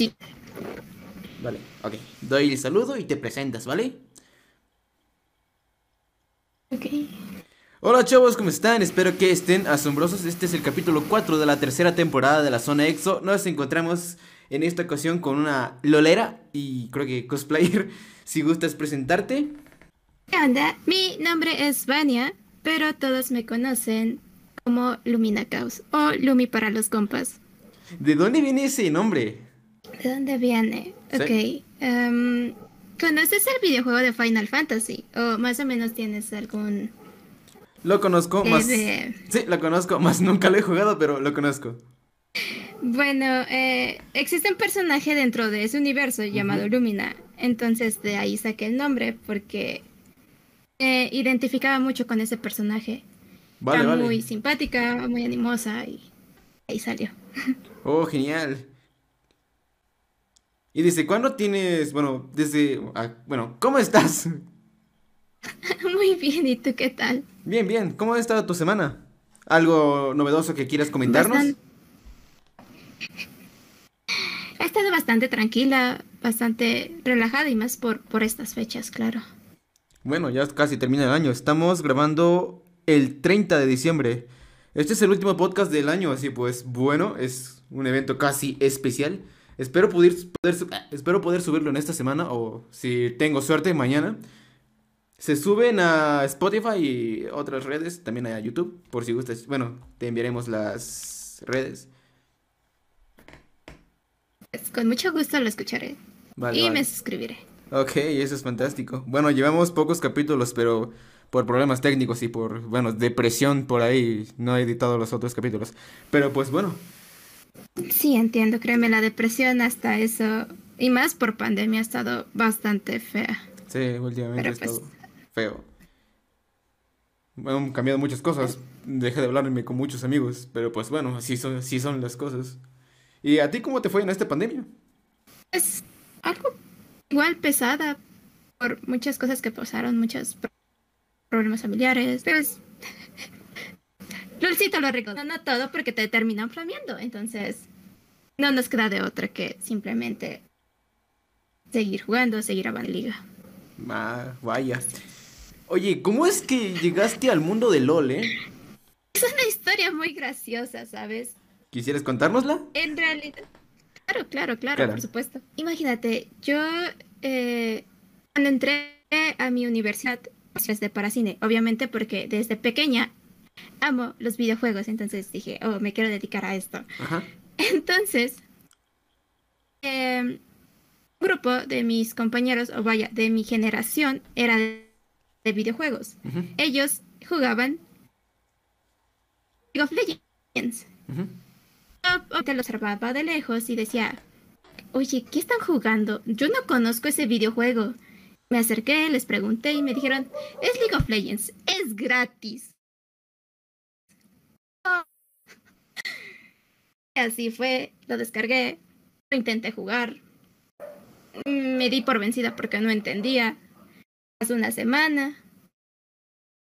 Sí. Vale, ok. Doy el saludo y te presentas, ¿vale? Ok. Hola chavos, ¿cómo están? Espero que estén asombrosos. Este es el capítulo 4 de la tercera temporada de la Zona EXO. Nos encontramos en esta ocasión con una lolera y creo que cosplayer. Si gustas presentarte. ¿Qué onda? Mi nombre es Vania, pero todos me conocen como Lumina Caos o Lumi para los compas. ¿De dónde viene ese nombre? ¿De dónde viene? Sí. Ok. em, ¿Conoces el videojuego de Final Fantasy? ¿O más o menos tienes algún... Lo conozco, más... de- Sí, lo conozco, más nunca lo he jugado, pero lo conozco. Bueno, eh, existe un personaje dentro de ese universo llamado Lumina. Entonces de ahí saqué el nombre porque me identificaba mucho con ese personaje. Vale, Era vale. muy simpática, muy animosa y ahí salió. Oh, genial. ¿Y desde cuándo tienes, bueno, desde, ah, bueno, ¿cómo estás? muy bien, ¿y tú qué tal? Bien, bien, ¿cómo ha estado tu semana? ¿Algo novedoso que quieras comentarnos? Bastan- He estado bastante tranquila, bastante relajada y más por, por estas fechas, claro. Bueno, ya casi termina el año. Estamos grabando el 30 de diciembre. Este es el último podcast del año, así pues, bueno, es un evento casi especial. Espero poder, espero poder subirlo en esta semana o si tengo suerte mañana. Se suben a Spotify y otras redes, también a YouTube, por si gustas. Bueno, te enviaremos las redes. Pues, con mucho gusto lo escucharé Vale, y vale. me suscribiré. Ok, eso es fantástico. Bueno, llevamos pocos capítulos, pero por problemas técnicos y por, bueno, depresión por ahí, no he editado los otros capítulos. Pero pues bueno, Sí, entiendo, créeme, la depresión hasta eso, y más por pandemia, ha estado bastante fea. sí, últimamente Pero he pues- estado feo. Han cambiado muchas cosas. Dejé de hablarme con muchos amigos, pero pues bueno, así son, así son las cosas. ¿Y a ti cómo te fue en esta pandemia? Es algo igual pesada por muchas cosas que pasaron, muchos pro- problemas familiares, pero es... Lolcito lo. No, no todo porque te terminan flameando, entonces no nos queda de otra que simplemente seguir jugando, seguir avanzando liga. Ah, vaya. Oye, ¿cómo es que llegaste al mundo de LOL, eh? Es una historia muy graciosa, ¿sabes? ¿Quisieras contárnosla? En realidad, claro, claro, claro, Claro. por supuesto. Imagínate, yo eh, cuando entré a mi universidad pues, de Paracine, obviamente porque desde pequeña amo los videojuegos, entonces dije, oh, me quiero dedicar a esto. Ajá. Entonces, eh, un grupo de mis compañeros, o vaya, de mi generación, era de, de videojuegos. Ellos jugaban League of Legends. ujú. Yo te lo observaba de lejos y decía, oye, ¿qué están jugando? Yo no conozco ese videojuego. Me acerqué, les pregunté y me dijeron, es League of Legends, es gratis. Y así fue, lo descargué, lo intenté jugar. Me di por vencida porque no entendía. Pasó una semana,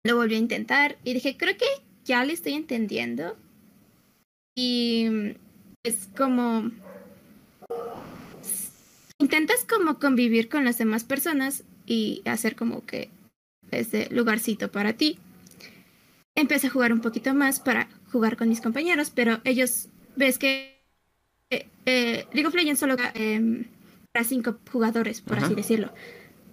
lo volví a intentar y dije, creo que ya le estoy entendiendo. Y es como... Intentas como convivir con las demás personas y hacer como que ese lugarcito para ti. Empecé a jugar un poquito más para jugar con mis compañeros, pero ellos, ves que eh, eh, League of Legends solo eh, para cinco jugadores, por así decirlo.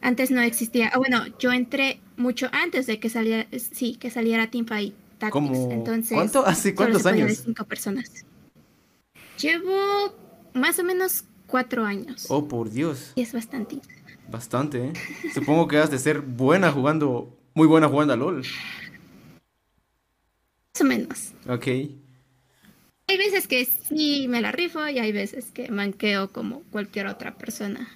Antes no existía. Ah, bueno, yo entré mucho antes de que saliera, sí, que saliera Teamfight Tactics. ¿Cómo? Entonces, ¿Cuánto? ¿Hace cuántos de años? cinco personas. Llevo más o menos cuatro años. Oh, por Dios. Y es bastante. Bastante, ¿eh? Supongo que has de ser buena jugando, muy buena jugando a LOL. Más o menos. Ok. Hay veces que sí me la rifo y hay veces que manqueo como cualquier otra persona.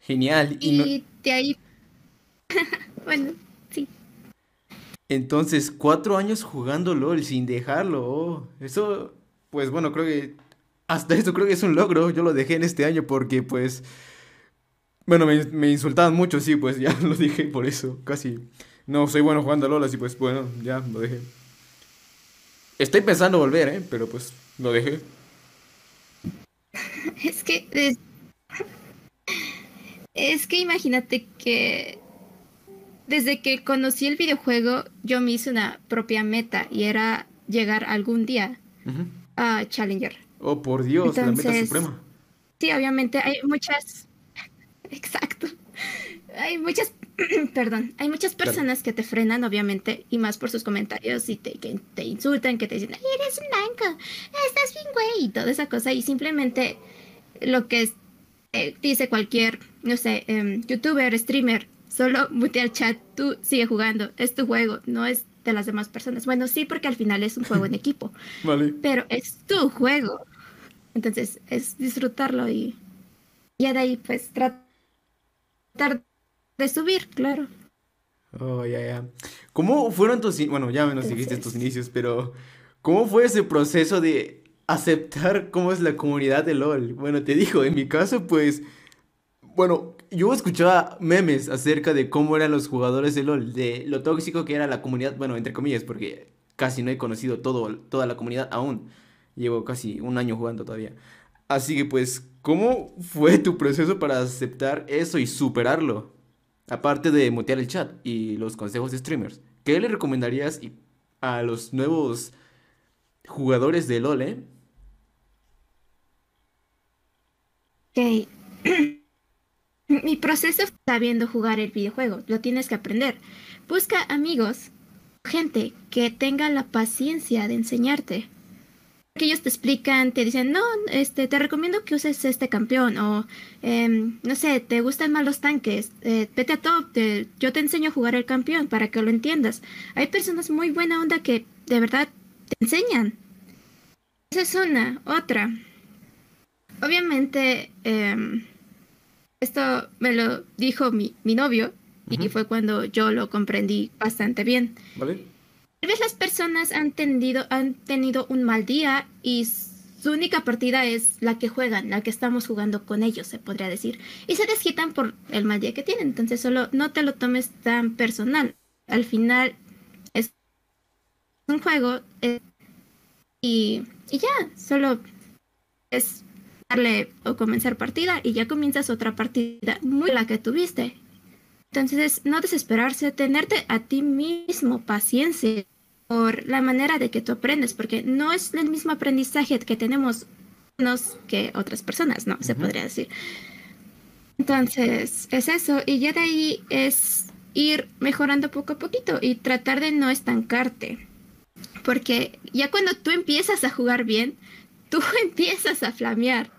Genial. Y no- de ahí. bueno, sí. entonces, cuatro años jugando LOL sin dejarlo. oh, Eso, pues bueno, creo que hasta eso creo que es un logro. Yo lo dejé en este año porque, pues, bueno, me, me insultaban mucho, sí, pues ya lo dije por eso. Casi no soy bueno jugando a LOL, así pues, bueno, ya lo dejé. Estoy pensando volver, ¿eh? Pero pues lo dejé. Es que es, es que imagínate que desde que conocí el videojuego yo me hice una propia meta y era llegar algún día a Challenger. Oh, por Dios, la meta suprema. Sí, obviamente hay muchas. Exacto. Hay muchas. Perdón. Hay muchas Claro. personas que te frenan, obviamente, y más por sus comentarios y te, que te insultan, que te dicen, "Ay, eres un blanco, estás bien güey, y toda esa cosa. Y simplemente lo que es- eh, dice cualquier, no sé, em, youtuber, streamer, solo mutea el chat, tú sigue jugando, es tu juego, no es de las demás personas. Bueno, sí, porque al final es un juego en equipo Vale. pero es tu juego. Entonces, es disfrutarlo y ya de ahí, pues, tratar de subir, claro. Oh, ya, ya. ¿Cómo fueron tus... Bueno, ya me nos dijiste tus inicios, pero... ¿Cómo fue ese proceso de aceptar cómo es la comunidad de LOL? Bueno, te digo, en mi caso, pues... Bueno, yo escuchaba memes acerca de cómo eran los jugadores de LOL, de lo tóxico que era la comunidad, bueno, entre comillas, porque casi no he conocido todo, toda la comunidad aún. Llevo casi un año jugando todavía. Así que pues, ¿cómo fue tu proceso para aceptar eso y superarlo? Aparte de mutear el chat y los consejos de streamers, ¿qué le recomendarías a los nuevos jugadores de LOL, eh? Ok. Mi proceso es sabiendo jugar el videojuego, lo tienes que aprender. Busca amigos, gente que tenga la paciencia de enseñarte. Que ellos te explican, te dicen, no, este, te recomiendo que uses este campeón, o em, no sé, te gustan más los tanques, eh, vete a top, te- yo te enseño a jugar el campeón para que lo entiendas. Hay personas muy buena onda que de verdad te enseñan. Esa es una. Otra. Obviamente, em, esto me lo dijo mi, mi novio y fue cuando yo lo comprendí bastante bien. ¿Vale? Tal vez las personas han, tendido, han tenido un mal día y su única partida es la que juegan, la que estamos jugando con ellos, se podría decir. Y se desquitan por el mal día que tienen. Entonces solo no te lo tomes tan personal. Al final es un juego eh, y, y ya, solo es darle o comenzar partida y ya comienzas otra partida muy la que tuviste. Entonces, no desesperarse, tenerte a ti mismo paciencia por la manera de que tú aprendes, porque no es el mismo aprendizaje que tenemos unos que otras personas, ¿no? Se podría decir. Entonces, es eso, y ya de ahí es ir mejorando poco a poquito y tratar de no estancarte. Porque ya cuando tú empiezas a jugar bien, tú empiezas a flamear.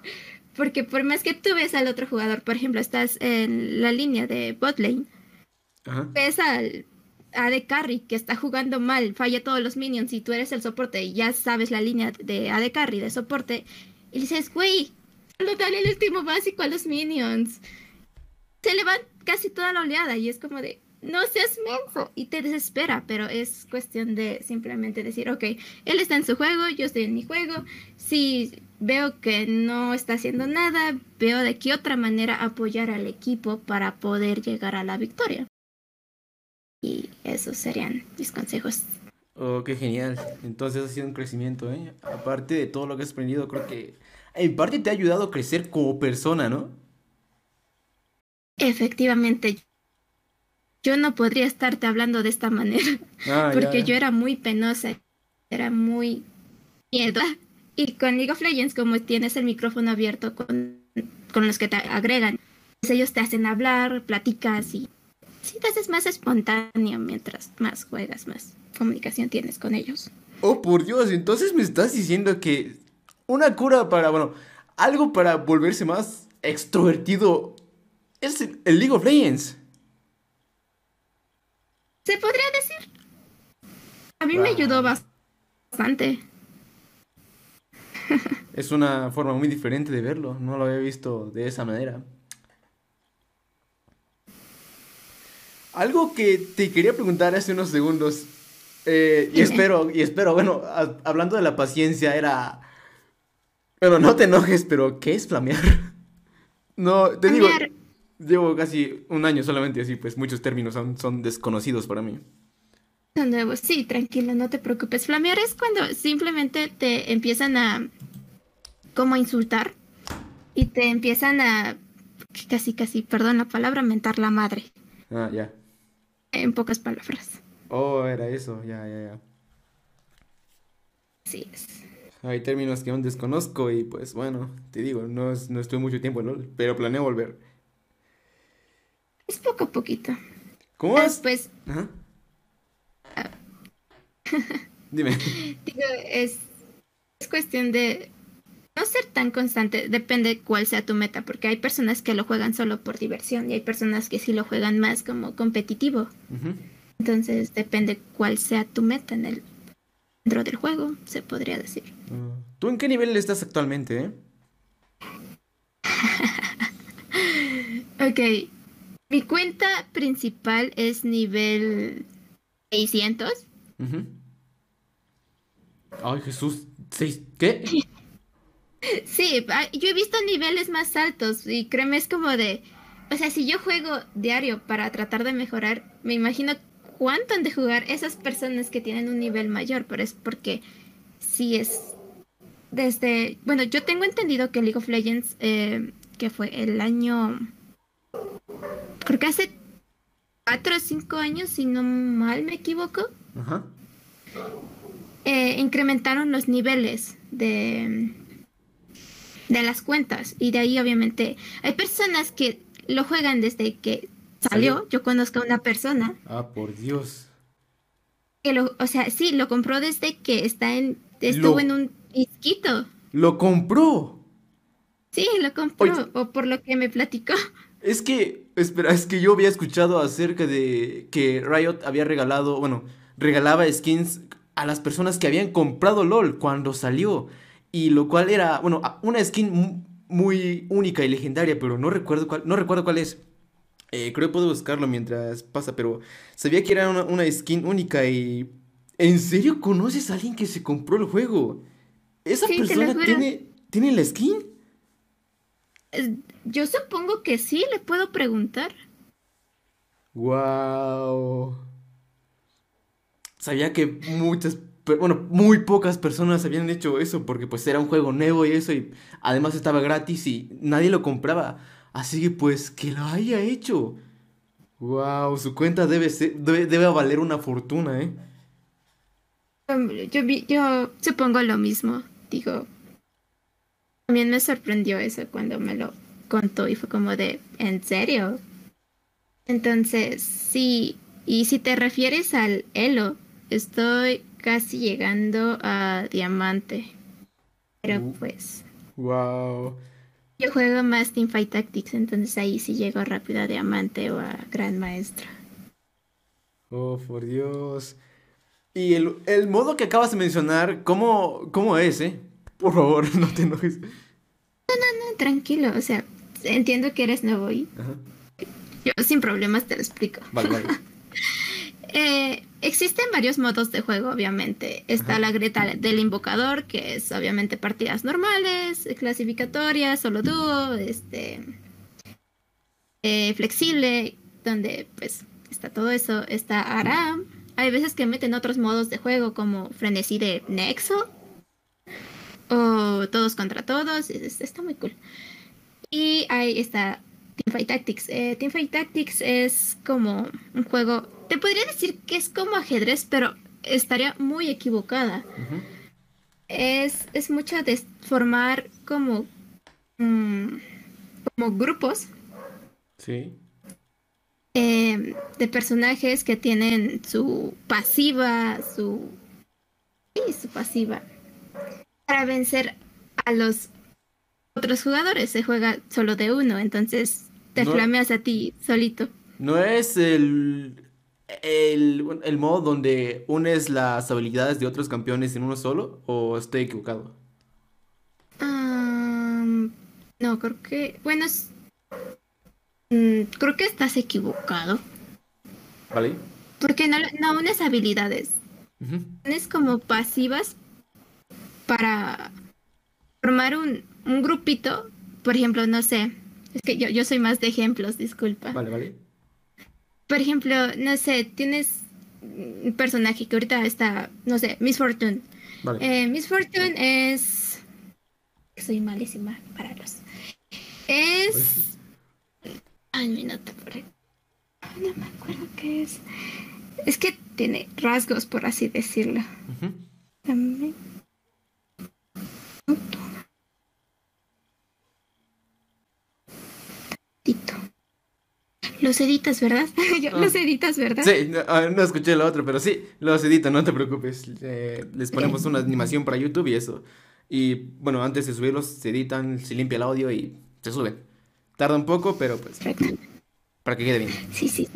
Porque por más que tú ves al otro jugador, por ejemplo, estás en la línea de bot lane, Ajá. ves al AD Carry que está jugando mal, falla todos los minions y tú eres el soporte ya sabes la línea de AD Carry de soporte y dices, güey, solo dale el último básico a los minions. Se le va casi toda la oleada y es como de, no seas menso y te desespera, pero es cuestión de simplemente decir, ok, él está en su juego, yo estoy en mi juego, si veo que no está haciendo nada, veo de qué otra manera apoyar al equipo para poder llegar a la victoria. Y esos serían mis consejos. Oh, qué genial. Entonces ha sido un crecimiento, ¿eh? Aparte de todo lo que has aprendido, creo que en parte te ha ayudado a crecer como persona, ¿no? Efectivamente, yo no podría estarte hablando de esta manera, Ah, porque ya. yo era muy penosa, era muy miedo. Y con League of Legends, como tienes el micrófono abierto con, con los que te agregan, pues ellos te hacen hablar, platicas y sí te haces más espontáneo mientras más juegas, más comunicación tienes con ellos. Oh, por Dios, entonces me estás diciendo que una cura para, bueno, algo para volverse más extrovertido es el, el League of Legends. Se podría decir. A mí me ayudó bastante. Es una forma muy diferente de verlo, no lo había visto de esa manera. Algo que te quería preguntar hace unos segundos, eh, y espero, y espero, bueno, a- hablando de la paciencia, era... Bueno, no te enojes, pero ¿qué es flamear? No, te digo, Flamear. llevo casi un año solamente así, pues muchos términos son, son desconocidos para mí. Son nuevos. Sí, tranquilo, no te preocupes. Flamear es cuando simplemente te empiezan a como a insultar y te empiezan a casi, casi, perdón la palabra, mentar la madre. Ah, ya. En pocas palabras. Oh, era eso, ya, ya, ya. Sí es. Hay términos que aún desconozco y pues bueno, te digo, no, es- no estuve mucho tiempo en LOL, pero planeo volver. Es poco a poquito. ¿Cómo vas? Después, Ajá. Dime. digo, es, es cuestión de no ser tan constante. Depende cuál sea tu meta, porque hay personas que lo juegan solo por diversión y hay personas que sí lo juegan más como competitivo. Entonces depende cuál sea tu meta en el dentro del juego, se podría decir. Ah, ¿Tú en qué nivel estás actualmente, eh? Ok, mi cuenta principal es nivel 600. Ujú. Ay, Jesús. ¿Seis? ¿Qué? Sí, ah, yo he visto niveles más altos y créeme, es como de... O sea, si yo juego diario para tratar de mejorar, me imagino cuánto han de jugar esas personas que tienen un nivel mayor, pero es porque sí es... Desde... Bueno, yo tengo entendido que League of Legends, eh, que fue el año... Creo que hace 4 o 5 años, si no mal me equivoco, Ajá. eh, incrementaron los niveles de, de las cuentas. Y de ahí, obviamente, hay personas que lo juegan desde que salió. Salió. Yo conozco a una persona Ah, por Dios. que lo, o sea, sí, lo compró desde que está en, estuvo Lo- en un disquito. ¡Lo compró! Sí, lo compró, Oye. o por lo que me platicó. Es que, espera, es que yo había escuchado acerca de que Riot había regalado, bueno, regalaba skins a las personas que habían comprado LOL cuando salió. Y lo cual era, bueno, una skin mu- muy única y legendaria, pero no recuerdo cuál, no recuerdo cuál es. Eh, creo que puedo buscarlo mientras pasa, pero sabía que era una, una skin única y... ¿En serio conoces a alguien que se compró el juego? ¿Esa Sí, persona tiene, tiene la skin? Eh, Yo supongo que sí, le puedo preguntar. Wow. Sabía que muchas, pe- bueno, muy pocas personas habían hecho eso porque pues era un juego nuevo y eso y además estaba gratis y nadie lo compraba. Así que pues que lo haya hecho. Wow, su cuenta debe ser, debe, debe valer una fortuna, ¿eh? Um, Yo, yo supongo lo mismo, digo. También me sorprendió eso cuando me lo contó y fue como de, ¿en serio? Entonces, sí, y si te refieres al Elo, estoy casi llegando a Diamante. Pero Uh. pues, Wow. yo juego más Teamfight Tactics, entonces ahí sí llego rápido a Diamante o a Gran Maestro. Oh, por Dios. Y el, el modo que acabas de mencionar, ¿cómo, cómo es, eh? Por favor, no te enojes. No, tranquilo, o sea, entiendo que eres nuevo y Ajá. yo sin problemas te lo explico. Vale, vale. Eh, existen varios modos de juego, obviamente. Está Ajá. la grieta del invocador, que es obviamente partidas normales, clasificatorias, solo dúo, este eh, flexible, donde pues está todo eso. Está Aram. Hay veces que meten otros modos de juego como frenesí de Nexo o todos contra todos. es- es- Está muy cool. Y ahí está Teamfight Tactics. Eh, Teamfight Tactics es como un juego. Te podría decir que es como ajedrez, pero estaría muy equivocada. Es, es mucho de formar como, mm, como grupos Sí. eh, de personajes que tienen su pasiva, su. Sí, su pasiva. Para vencer a los otros jugadores. Se juega solo de uno, entonces te No- flameas a ti solito. ¿No es el, el, el modo donde unes las habilidades de otros campeones en uno solo? ¿O estoy equivocado? Am, no, creo que. Bueno, es- mm, creo que estás equivocado. ¿Vale? Porque no, no unes habilidades. Unes como pasivas para formar un, un grupito. Por ejemplo, no sé. Es que yo, yo soy más de ejemplos, disculpa. Vale, vale. Por ejemplo, no sé, tienes un personaje que ahorita está, no sé, Miss Fortune. Vale. Eh, Miss Fortune es. Soy malísima para los. Es. Ay, mi nota por ahí. No me acuerdo qué es. Es que tiene rasgos, por así decirlo. También. Los editas, ¿verdad? los ah. editas, ¿verdad? Sí, no, escuché lo otro, pero sí, los edito, no te preocupes. Eh, les ponemos una animación para YouTube y eso. Y bueno, antes de subirlos, se editan, se limpia el audio y se suben. Tarda un poco, pero pues. Para que quede bien. Sí, sí.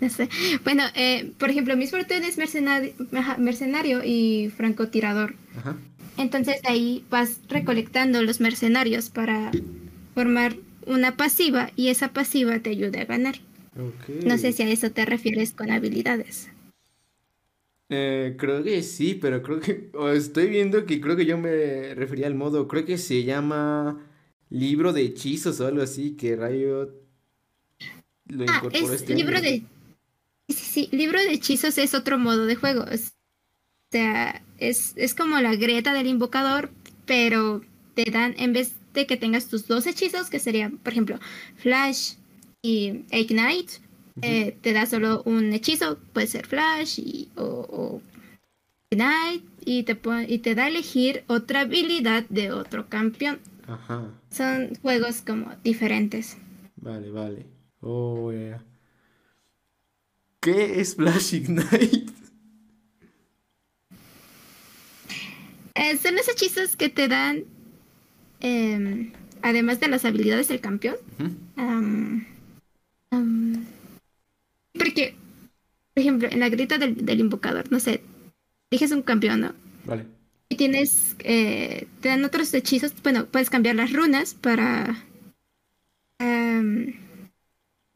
no sé. Bueno, eh, por ejemplo, Miss Fortune es mercenario, mercenario y francotirador. Ajá. Entonces ahí vas recolectando los mercenarios para formar una pasiva y esa pasiva te ayuda a ganar. No sé si a eso te refieres con habilidades. Eh, creo que sí, pero creo que estoy viendo que creo que yo me refería al modo, creo que se llama libro de hechizos o algo así, que Rayo lo ah, es este libro de sí, sí, libro de hechizos es otro modo de juego. o sea, es, es como la grieta del invocador, pero te dan, en vez que tengas tus dos hechizos, que serían, por ejemplo, Flash y Ignite, eh, te da solo un hechizo, puede ser Flash y, o, Ignite, y te, y te da a elegir otra habilidad de otro campeón. Ajá. Son juegos como diferentes. Vale, vale. Oh, yeah. ¿Qué es Flash Ignite? Eh, son los hechizos que te dan Em, además de las habilidades del campeón. porque, por ejemplo, en la grita del, invocador, no sé, eliges un campeón, ¿no? Vale. Y tienes, eh, te dan otros hechizos, bueno, puedes cambiar las runas para...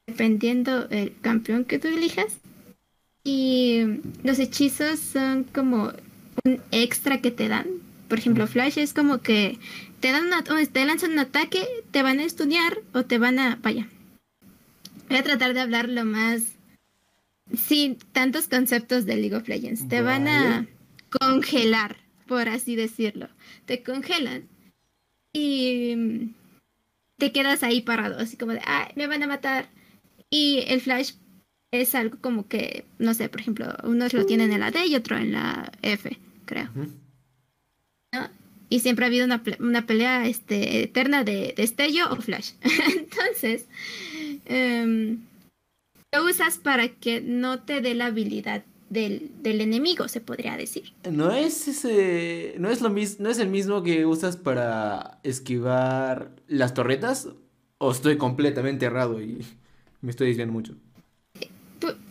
dependiendo el campeón que tú elijas. Y los hechizos son como un extra que te dan. Por ejemplo, Flash es como que te dan te lanzan un ataque, te van a estudiar o te van a, vaya. Voy a tratar de hablar lo más sin tantos conceptos de League of Legends. Te van a congelar, por así decirlo. Te congelan y te quedas ahí parado, así como de, ay, me van a matar. Y el flash es algo como que, no sé, por ejemplo, unos lo tienen en la D y otro en la F, creo y siempre ha habido una, una pelea este, eterna de destello o flash. Entonces, em, lo usas para que no te dé la habilidad del, enemigo, se podría decir. No es ese. No es lo mismo. No es el mismo que usas para esquivar las torretas. O estoy completamente errado y me estoy desviando mucho.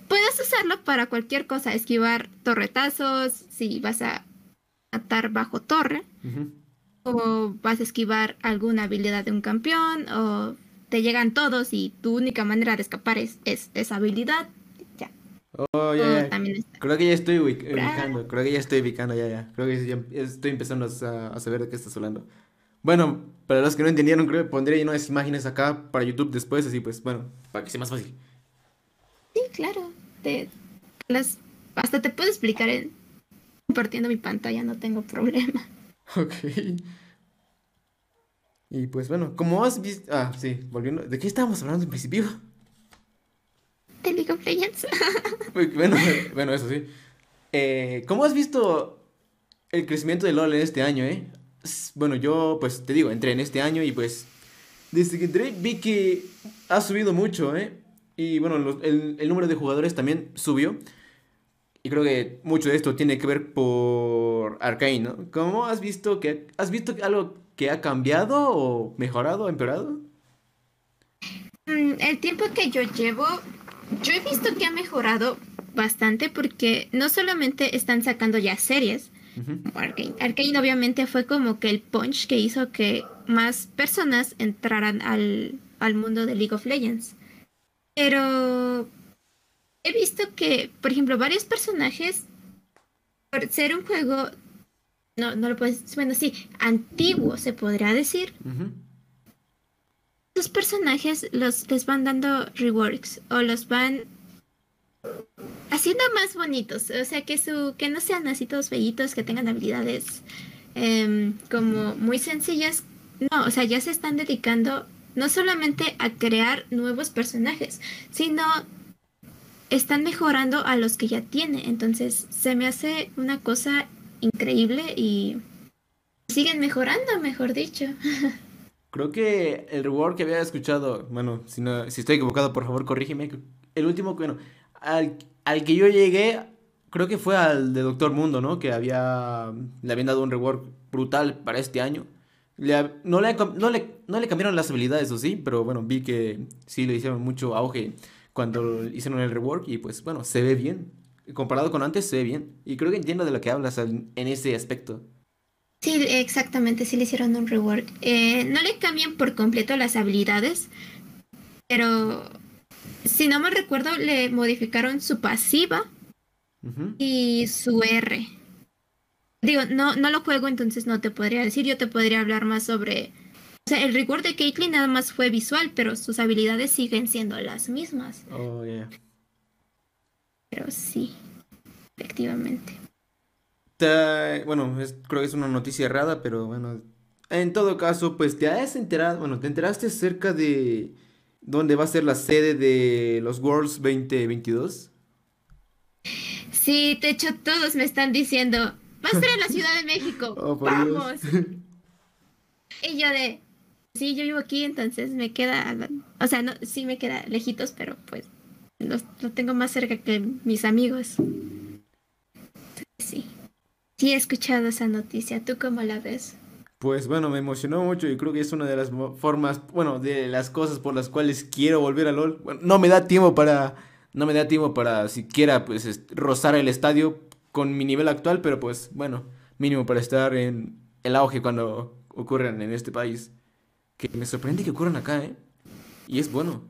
puedes usarlo para cualquier cosa, esquivar torretazos, si vas a matar bajo torre, o vas a esquivar alguna habilidad de un campeón, o te llegan todos y tu única manera de escapar es, esa habilidad. Ya. Oh, ya, Creo que ya estoy ubicando, creo que ya estoy ubicando, ya, ya. Creo que ya estoy empezando a, saber de qué estás hablando. Bueno, para los que no entendieron, creo que pondré unas imágenes acá para YouTube después, así pues, bueno, para que sea más fácil. Sí, claro. Te, las, hasta te puedo explicar en, compartiendo mi pantalla, no tengo problema. Ok. Y pues bueno, como has visto... Ah, sí, volviendo... ¿De qué estábamos hablando en principio? De League of Legends. bueno, bueno, eso sí. Eh, ¿Cómo has visto el crecimiento de LOL en este año, eh? Bueno, yo, pues, te digo, entré en este año y pues... Desde que entré vi que ha subido mucho, ¿eh? Y bueno, el, el número de jugadores también subió. Y creo que mucho de esto tiene que ver por Arkane, ¿no? ¿Cómo has visto que has visto algo que ha cambiado o mejorado o empeorado? Mm, el tiempo que yo llevo, yo he visto que ha mejorado bastante porque no solamente están sacando ya series, Arkane. Arkane obviamente fue como que el punch que hizo que más personas entraran al, al mundo de League of Legends. Pero he visto que, por ejemplo, varios personajes, por ser un juego, no, no lo puedes, bueno, sí, antiguo se podría decir. Los personajes los, les van dando reworks o los van haciendo más bonitos. O sea, que, su, que no sean así todos bellitos, que tengan habilidades em, como muy sencillas. No, o sea, ya se están dedicando no solamente a crear nuevos personajes, sino están mejorando a los que ya tiene. Entonces se me hace una cosa increíble y siguen mejorando, mejor dicho. Creo que el reward que había escuchado, bueno, si, no, si estoy equivocado, por favor, corrígeme. El último, bueno, al, al que yo llegué, creo que fue al de Doctor Mundo, ¿no? Que había, le habían dado un reward brutal para este año. No, le, no, le, no le cambiaron las habilidades, o sí, pero bueno, vi que sí le hicieron mucho auge cuando hicieron el rework y pues bueno, se ve bien. Comparado con antes, se ve bien. Y creo que entiendo de lo que hablas en, ese aspecto. Sí, exactamente, sí le hicieron un rework. Eh, no le cambian por completo las habilidades, pero si no me recuerdo, le modificaron su pasiva y su R. Digo, no, no lo juego, entonces no te podría decir. Yo te podría hablar más sobre o sea, el reward de Caitlyn nada más fue visual, pero sus habilidades siguen siendo las mismas. Oh, yeah. Pero sí, efectivamente. bueno, creo que es una noticia errada, pero bueno. En todo caso, pues te has enterado, bueno, te enteraste acerca de dónde va a ser la sede de los Worlds 2022. Sí, de hecho todos me están diciendo, va a ser en la Ciudad de México. Oh, Vamos. y yo de, Sí, yo vivo aquí, entonces me queda, o sea, no, sí me queda lejitos, pero pues lo, tengo más cerca que mis amigos. sí, sí he escuchado esa noticia. ¿Tú cómo la ves? Pues bueno, me emocionó mucho y creo que es una de las formas, bueno, de las cosas por las cuales quiero volver a LOL. No me da tiempo para, no me da tiempo para siquiera pues rozar el estadio con mi nivel actual, pero pues bueno, mínimo para estar en el auge cuando ocurran en este país que me sorprende que ocurran acá, ¿eh? Y es bueno.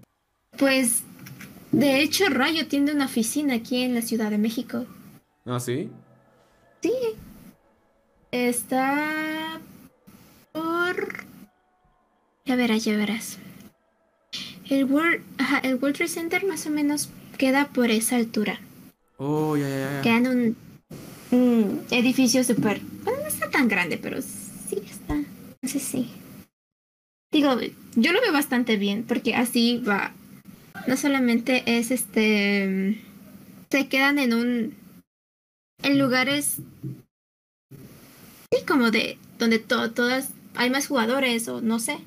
Pues, de hecho, Rayo tiene una oficina aquí en la Ciudad de México. ¿Ah, sí? Sí. Está por... Ya verás, ya verás. El World, el World Trade Center más o menos queda por esa altura. Oh, ya, ya, ya. Queda en un, un edificio súper... Bueno, no está tan grande, pero sí está. No sé si... Digo, yo lo veo bastante bien porque así va. No solamente es este. Se quedan en un. En lugares. Sí, como de. Donde todas. Hay más jugadores o no sé.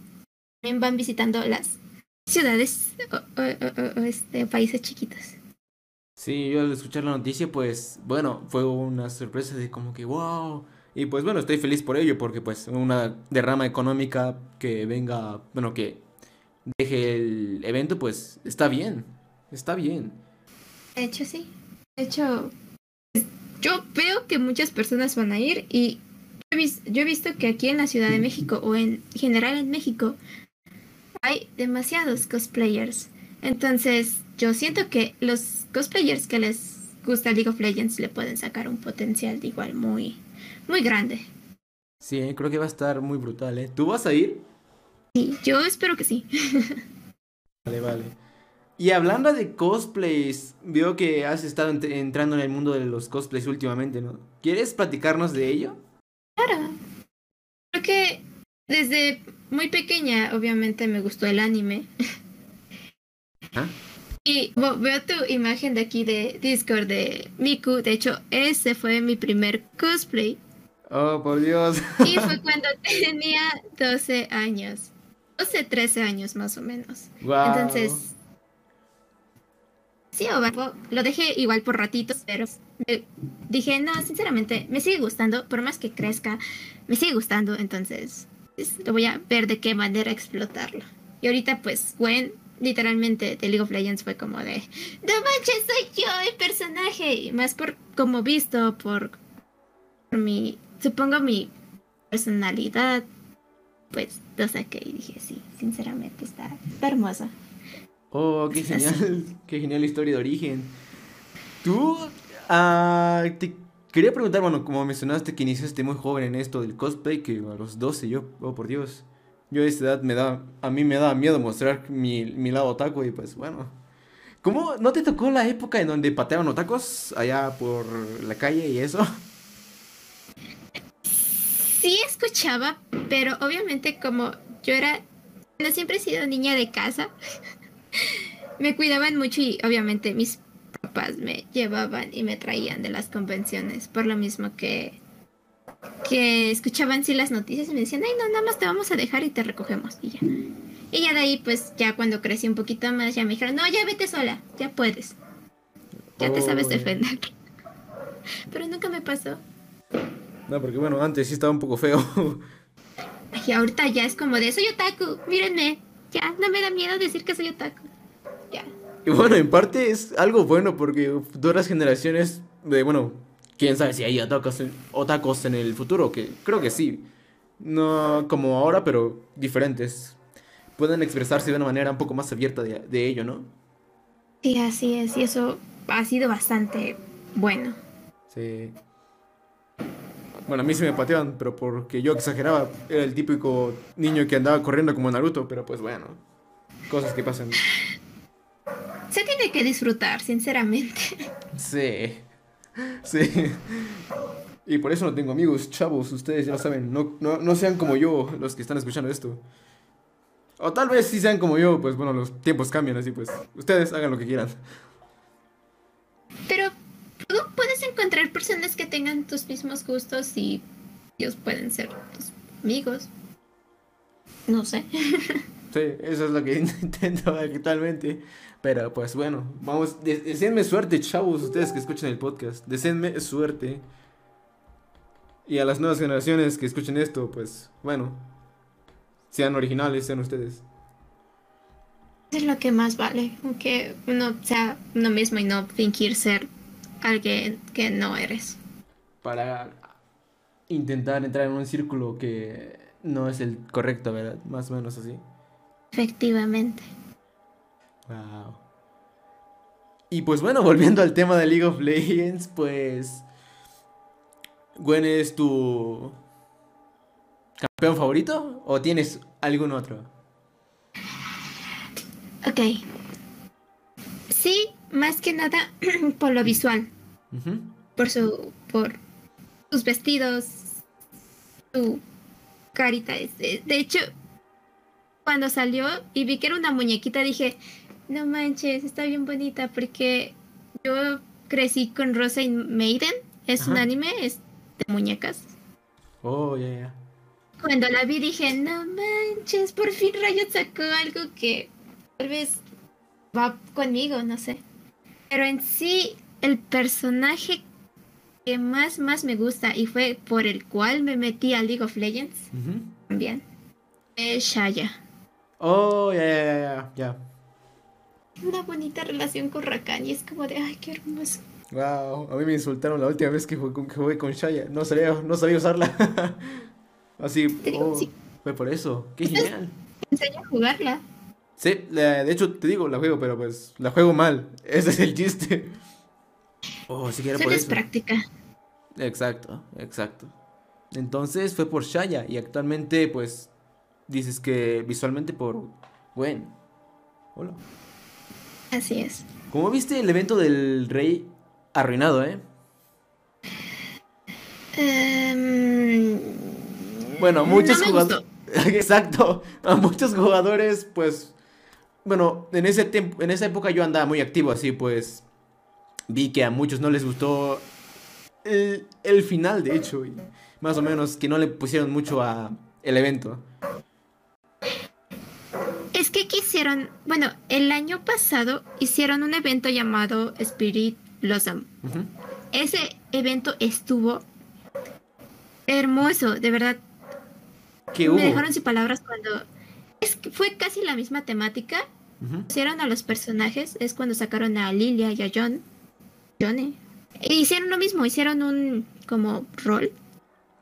También van visitando las ciudades o, este, países chiquitos. Sí, yo al escuchar la noticia, pues, bueno, fue una sorpresa de como que, wow, y pues bueno, estoy feliz por ello, porque pues una derrama económica que venga, bueno, que deje el evento, pues está bien, está bien. De hecho, sí. De hecho, yo veo que muchas personas van a ir y yo he visto que aquí en la Ciudad de México o en general en México hay demasiados cosplayers. Entonces, yo siento que los cosplayers que les gusta League of Legends le pueden sacar un potencial de igual muy muy grande. Sí, eh, creo que va a estar muy brutal, ¿eh? ¿Tú vas a ir? Sí, yo espero que sí. vale, vale. Y hablando de cosplays, veo que has estado entrando en el mundo de los cosplays últimamente, ¿no? ¿Quieres platicarnos de ello? Claro. Creo que desde muy pequeña, obviamente, me gustó el anime. ¿Ah? Y veo tu imagen de aquí de Discord de Miku. De hecho, ese fue mi primer cosplay. Oh, por Dios. Y fue cuando tenía 12 años. 12, 13 años más o menos. Entonces, sí, lo dejé igual por ratitos, pero dije, no, sinceramente, me sigue gustando, por más que crezca, me sigue gustando, entonces lo voy a ver de qué manera explotarlo. Y ahorita, pues, Gwen, literalmente, de League of Legends fue como de, no manches, soy yo el personaje, y más por como visto, por, por mi supongo mi personalidad, pues lo saqué y dije, sí, sinceramente está, hermosa. Oh, qué genial, qué genial historia de origen. Tú, uh, te quería preguntar, bueno, como mencionaste que iniciaste muy joven en esto del cosplay, que a los 12 yo, oh por Dios, yo a esa edad me da, a mí me da miedo mostrar mi, mi lado otaku y pues bueno. ¿Cómo no te tocó la época en donde pateaban otacos allá por la calle y eso? sí escuchaba, pero obviamente como yo era Bueno, siempre he sido niña de casa. me cuidaban mucho y obviamente mis papás me llevaban y me traían de las convenciones. Por lo mismo que que escuchaban sí las noticias y me decían, ay, no, nada más te vamos a dejar y te recogemos. Y ya. Y ya de ahí, pues ya cuando crecí un poquito más, ya me dijeron, no, ya vete sola, ya puedes. Ya te sabes defender. Pero nunca me pasó. No, porque bueno, antes sí estaba un poco feo. Y ahorita ya es como de, soy otaku, mírenme. Ya, no me da miedo decir que soy otaku. Ya. Y bueno, en parte es algo bueno porque duras generaciones de, bueno, quién sabe si hay otakus en el futuro, que creo que sí. No como ahora, pero diferentes. Pueden expresarse de una manera un poco más abierta de, de ello, ¿no? Sí, así es, y eso ha sido bastante bueno. Sí. Bueno, a mí se me pateaban, pero porque yo exageraba. Era el típico niño que andaba corriendo como Naruto, pero pues bueno. Cosas que pasan. Se tiene que disfrutar, sinceramente. Sí. Sí. Y por eso no tengo amigos, chavos, ustedes ya lo saben. No, no, no sean como yo los que están escuchando esto. O tal vez sí sean como yo, pues bueno, los tiempos cambian, así pues. Ustedes hagan lo que quieran. Pero encontrar personas que tengan tus mismos gustos y ellos pueden ser tus amigos. No sé. Sí, eso es lo que intento actualmente. Pero pues bueno, vamos, de deseenme suerte, chavos, ustedes que escuchan el podcast. Deseenme suerte. Y a las nuevas generaciones que escuchen esto, pues bueno, sean originales, sean ustedes. Es lo que más vale, aunque uno sea uno mismo y no fingir ser alguien que no eres. Para intentar entrar en un círculo que no es el correcto, ¿verdad? Más o menos así. Efectivamente. Wow. Y pues bueno, volviendo al tema de League of Legends, pues. Gwen es tu campeón favorito o tienes algún otro? Ok. Sí, más que nada por lo visual. Por su. por sus vestidos. Su carita. este, De hecho, cuando salió y vi que era una muñequita, dije, no manches, está bien bonita porque yo crecí con Rosa y Maiden. Es un Ajá. anime, es de muñecas. Oh, ya, ya. Cuando la vi dije, no manches, por fin Riot sacó algo que tal vez va conmigo, no sé. Pero en sí, el personaje que más, más me gusta y fue por el cual me metí a League of Legends Ujú. también, es Shaya. Oh, ya, ya, ya, ya, ya. Una bonita relación con Rakan y es como de, ay, qué hermoso. Wow, a mí me insultaron la última vez que jugué con, que jugué con Shaya. No sabía, no sabía usarla. Así, oh, sí. fue por eso. Qué genial. Enseña a jugarla. Sí, la- de hecho te digo, la juego, pero pues la juego mal. Ese es el chiste. Oh, sí que era por es eso. práctica. Exacto, exacto. Entonces fue por Shaya y actualmente pues dices que visualmente por Gwen. Hola. Así es. ¿Cómo viste el evento del rey arruinado, eh? Em, Bueno, muchos no jugadores. Exacto. A muchos jugadores, pues. Bueno, en ese tiempo, en esa época yo andaba muy activo, así pues. Vi que a muchos no les gustó el, el final, de hecho. Y más o menos que no le pusieron mucho a el evento. Es que quisieron, bueno, el año pasado hicieron un evento llamado Spirit Blossom. Ese evento estuvo hermoso, de verdad. ¿Qué Me hubo? dejaron sin palabras cuando... Es que fue casi la misma temática. Pusieron a los personajes, es cuando sacaron a Lilia y a John. Johnny. E hicieron lo mismo, hicieron un como rol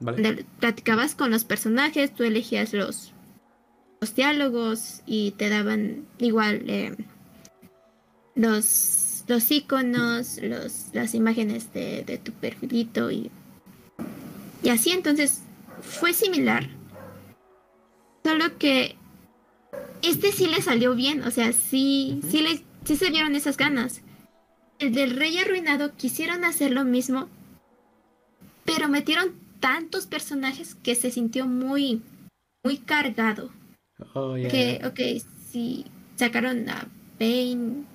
Vale. donde platicabas con los personajes, tú elegías los, los diálogos y te daban igual eh, los, los iconos, los, las imágenes de, de tu perfilito y, y así entonces fue similar. Solo que este sí le salió bien, o sea, sí, sí, le, sí se vieron esas ganas. El del Rey Arruinado quisieron hacer lo mismo, pero metieron tantos personajes que se sintió muy, muy cargado. Oh, yeah. Que, ok, si sacaron a Pain.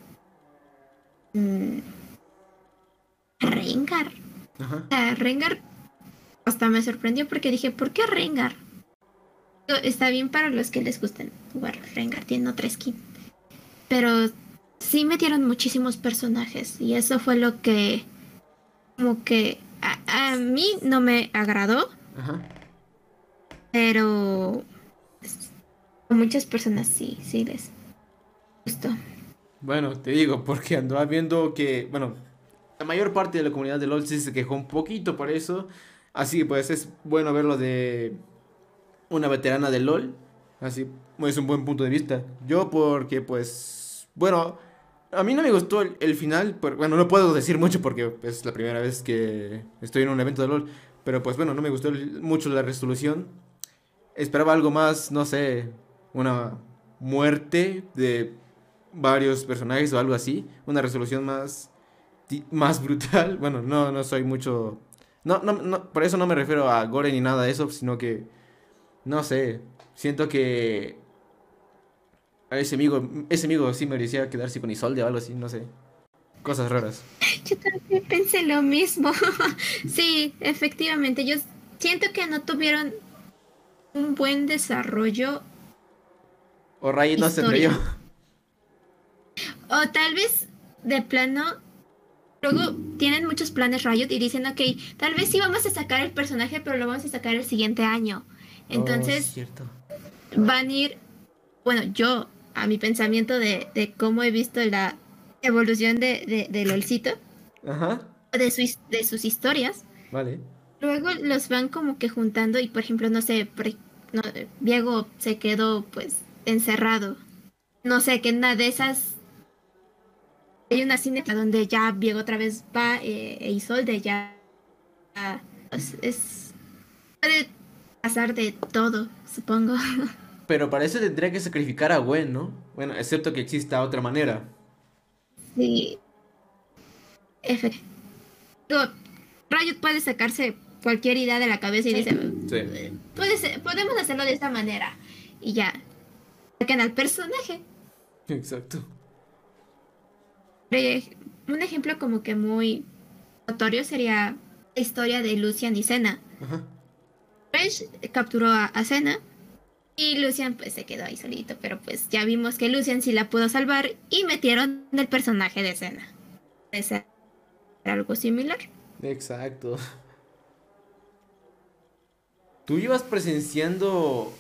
mm, Rengar. Ajá. O sea, Rengar hasta me sorprendió porque dije, ¿por qué Rengar? Está bien para los que les gusten jugar Rengar, tiene otra skin. Pero sí metieron muchísimos personajes y eso fue lo que como que a, a mí no me agradó, Ajá. pero pues, a muchas personas sí, sí les gustó. Bueno, te digo, porque andaba viendo que, bueno, la mayor parte de la comunidad de LOL sí se quejó un poquito por eso. Así que pues es bueno verlo de una veterana de LOL. Así es un buen punto de vista. Yo porque pues, bueno, a mí no me gustó el, final. bueno, no puedo decir mucho porque es la primera vez que estoy en un evento de LOL. Pero pues bueno, no me gustó mucho la resolución. Esperaba algo más, no sé, una muerte de varios personajes o algo así. Una resolución más, más brutal. Bueno, no, no soy mucho... No, no, no, por eso no me refiero a gore ni nada de eso, sino que, no sé, siento que a ese amigo, ese amigo sí merecía quedarse con Isolde o algo así, no sé. Cosas raras. Yo también pensé lo mismo. sí, efectivamente, yo siento que no tuvieron un buen desarrollo O Ray no se atrevió. o tal vez de plano luego tienen muchos planes Riot y dicen, ok, tal vez sí vamos a sacar el personaje, pero lo vamos a sacar el siguiente año. Oh, Entonces van a ir, bueno, yo a mi pensamiento de, de cómo he visto la evolución de, de, de LOLcito, Ajá, de, su de sus historias, vale. Luego los van como que juntando y por ejemplo, no sé, no, Diego se quedó pues encerrado. No sé, que en una de esas hay una cineta donde ya Diego otra vez va eh, e Isolde ya es, es- puede pasar de todo, supongo. Pero para eso tendría que sacrificar a Gwen, ¿no? Bueno, excepto que exista otra manera. Sí. Efe- Digo, Riot puede sacarse cualquier idea de la cabeza y dice, Sí. Puede ser- podemos hacerlo de esta manera. Y ya. Sacan al personaje. Exacto. Un ejemplo como que muy notorio sería la historia de Lucian y Senna. Ajá. Thresh capturó a, a Senna y Lucian pues se quedó ahí solito. Pero pues ya vimos que Lucian sí la pudo salvar y metieron el personaje de Senna. ¿Es algo similar? Exacto. Tú ibas presenciando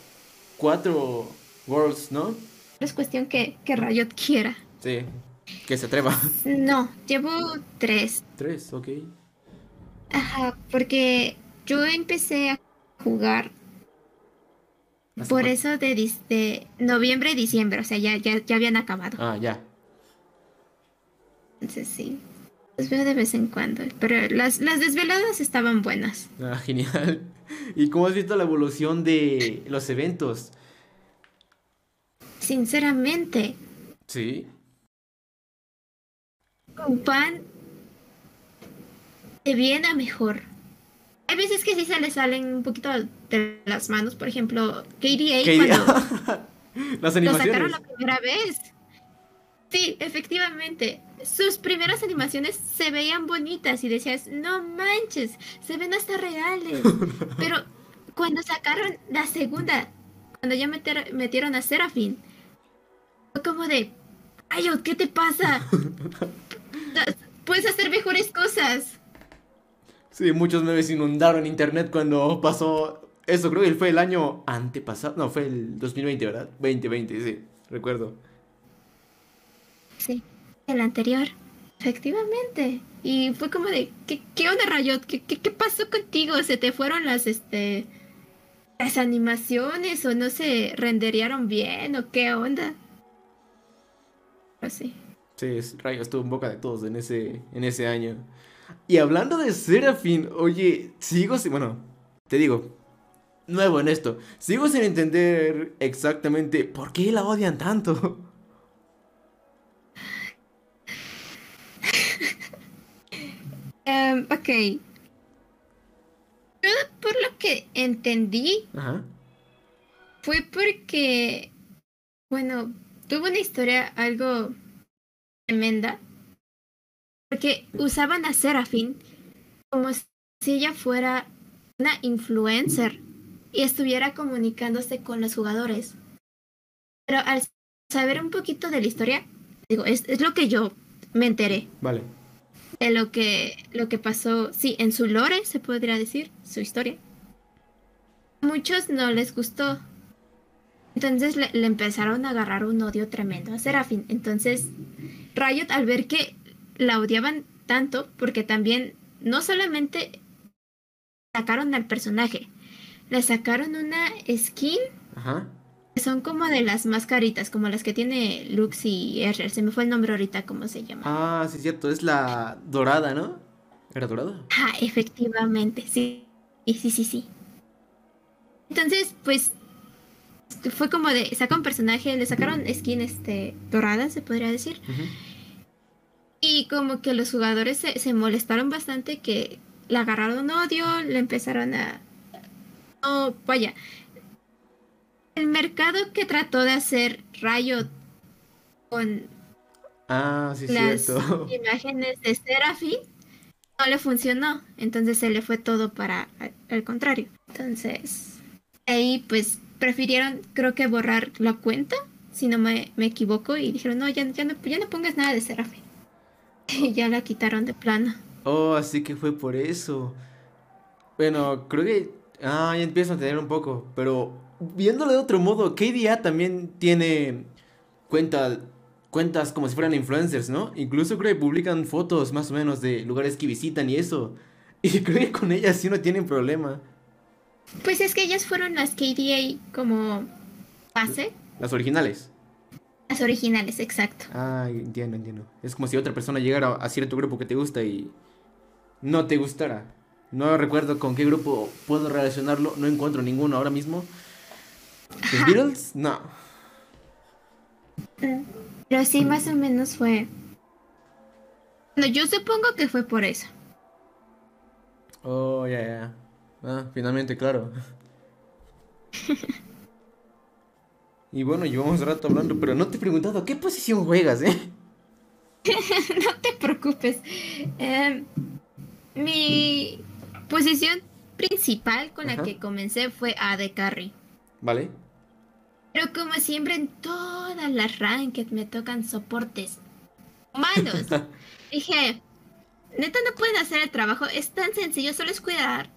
cuatro Worlds, ¿no? Es cuestión que, que Riot quiera. Sí. Que se atreva. No, llevo tres. Tres, ok. Ajá, porque yo empecé a jugar ¿Hace por eso de, de noviembre y diciembre, o sea, ya, ya, ya habían acabado. Ah, ya. Entonces sí, los veo de vez en cuando, pero las, las desveladas estaban buenas. Ah, genial. ¿Y cómo has visto la evolución de los eventos? Sinceramente, Sí. van de bien a mejor. Hay veces que sí se les salen un poquito de las manos, por ejemplo, KDA ¿Qué cuando Las lo animaciones. sacaron la primera vez. Sí, efectivamente. Sus primeras animaciones se veían bonitas y decías, no manches, se ven hasta reales. Pero cuando sacaron la segunda, cuando ya meter- metieron a Serafin, fue como de, ay, ¿qué te pasa? Puedes hacer mejores cosas. Sí, muchos memes inundaron internet cuando pasó eso. Creo que fue el año antepasado. No, fue el 2020, ¿verdad? 2020, sí, recuerdo. Sí, el anterior, efectivamente. Y fue como de, ¿qué, qué onda, Riot? ¿Qué, qué, qué pasó contigo? ¿Se te fueron las, este, las animaciones o no se renderearon bien o qué onda? Pues sí. Rayo estuvo en boca de todos en ese, en ese año. Y hablando de Serafin, oye, sigo sin. Bueno, te digo, nuevo en esto. Sigo sin entender exactamente por qué la odian tanto. Em, ok. Yo, por lo que entendí, Ajá. fue porque Bueno, tuvo una historia algo tremenda. Porque usaban a Serafin como si ella fuera una influencer y estuviera comunicándose con los jugadores. Pero al saber un poquito de la historia, digo, es, es lo que yo me enteré. Vale. De lo que, lo que pasó, sí, en su lore, se podría decir, su historia. A muchos no les gustó. Entonces le, le empezaron a agarrar un odio tremendo a Serafin. Entonces, Riot, al ver que la odiaban tanto, porque también no solamente sacaron al personaje, le sacaron una skin Ajá. que son como de las mascaritas, como las que tiene Lux y Ezreal. Se me fue el nombre ahorita, ¿cómo se llama? Ah, sí, es cierto. Es la dorada, ¿no? ¿Era dorada? Ah, efectivamente, sí. Sí, sí, sí, sí. Entonces, pues fue como de saca un personaje, le sacaron skin este dorada, se podría decir. Y como que los jugadores se, se molestaron bastante que le agarraron odio, le empezaron a... No, vaya. El mercado que trató de hacer Riot con Ah, sí, las cierto. imágenes de Seraphim no le funcionó. Entonces se le fue todo para al contrario. Entonces, ahí pues prefirieron creo que borrar la cuenta, si no me, me equivoco, y dijeron, no ya, ya no, ya no pongas nada de Seraphim. Y ya la quitaron de plano. Oh, así que fue por eso. Bueno, creo que. Ah, ya empiezo a entender un poco. Pero viéndolo de otro modo, KDA también tiene cuenta, cuentas como si fueran influencers, ¿no? Incluso creo que publican fotos más o menos de lugares que visitan y eso. Y creo que con ellas sí no tienen problema. Pues es que ellas fueron las KDA como base, Las originales. Las originales, exacto. Ah, entiendo, entiendo. Es como si otra persona llegara a cierto grupo que te gusta y no te gustara. No recuerdo con qué grupo puedo relacionarlo, no encuentro ninguno ahora mismo. ¿Los. Beatles? No. Pero sí, más o menos fue... Bueno, yo supongo que fue por eso. Oh, ya, ya. Ah, finalmente, claro. Y bueno, llevamos rato hablando, pero no te he preguntado, ¿qué posición juegas, eh? no te preocupes. Em, mi posición principal con la que comencé fue AD Carry. ¿Vale? Pero como siempre en todas las ranked me tocan soportes humanos. Dije, neta no pueden hacer el trabajo, es tan sencillo, solo es cuidar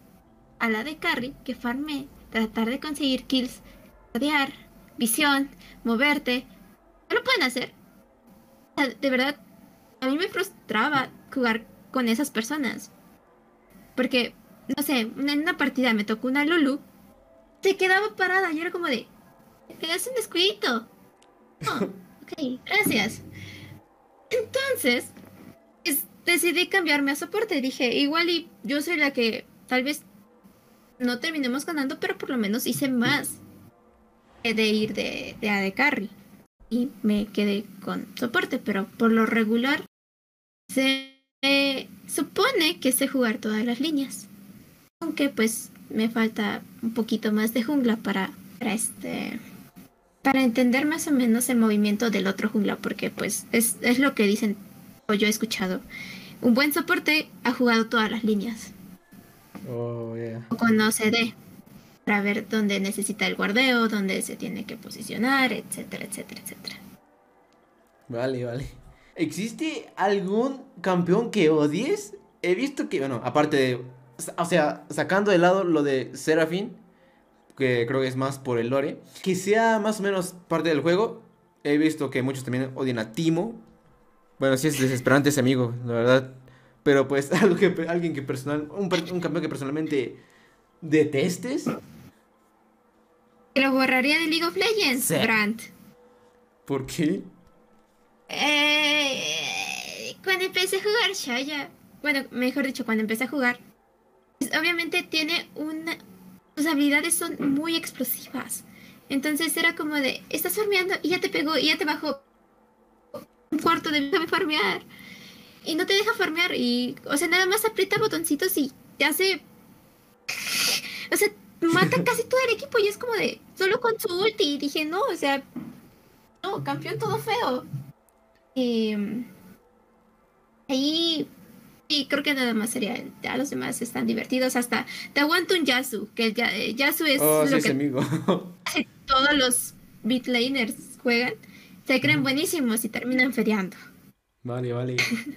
a la de carry que farme, tratar de conseguir kills, rodear, visión, moverte. No lo pueden hacer. De verdad, a mí me frustraba jugar con esas personas. Porque, no sé, en una partida me tocó una Lulu, se quedaba parada y era como de, me das un descuidito. Oh, ok, gracias. Entonces, es- decidí cambiarme a soporte. Dije, igual y yo soy la que tal vez no terminemos ganando, pero por lo menos hice más de ir de, de AD Carry. Y me quedé con soporte, pero por lo regular se eh, supone que sé jugar todas las líneas. Aunque pues me falta un poquito más de jungla para, para este para entender más o menos el movimiento del otro jungla, porque pues es, es lo que dicen o yo he escuchado. Un buen soporte ha jugado todas las líneas, Oh, yeah. o de para ver dónde necesita el guardeo, dónde se tiene que posicionar, etcétera, etcétera, etcétera. Vale, vale. ¿Existe algún campeón que odies? He visto que, bueno, aparte de. O sea, sacando de lado lo de Serafin, que creo que es más por el lore, que sea más o menos parte del juego. He visto que muchos también odian a Timo. Bueno, sí es desesperante ese amigo, la verdad. Pero pues algo que, alguien que personal. Un, un campeón que personalmente detestes. Lo borraría de League of Legends, Sí. Brand. ¿Por qué? Eh, cuando empecé a jugar Shaya, bueno, mejor dicho, cuando empecé a jugar, pues, obviamente tiene una... Sus habilidades son muy explosivas. Entonces era como de, estás farmeando y ya te pegó y ya te bajó un cuarto de déjame farmear. Y no te deja farmear y, o sea, nada más aprieta botoncitos y te hace... O sea, mata casi todo el equipo y es como de, solo con su ulti. Y dije, no, o sea, no, campeón todo feo. Y ahí y creo que nada más sería, ya los demás están divertidos, hasta te aguanto un Yasu, que el Yasu es oh, lo que amigo. todos los beatlaners juegan, se creen buenísimos y terminan feriando. Vale, vale.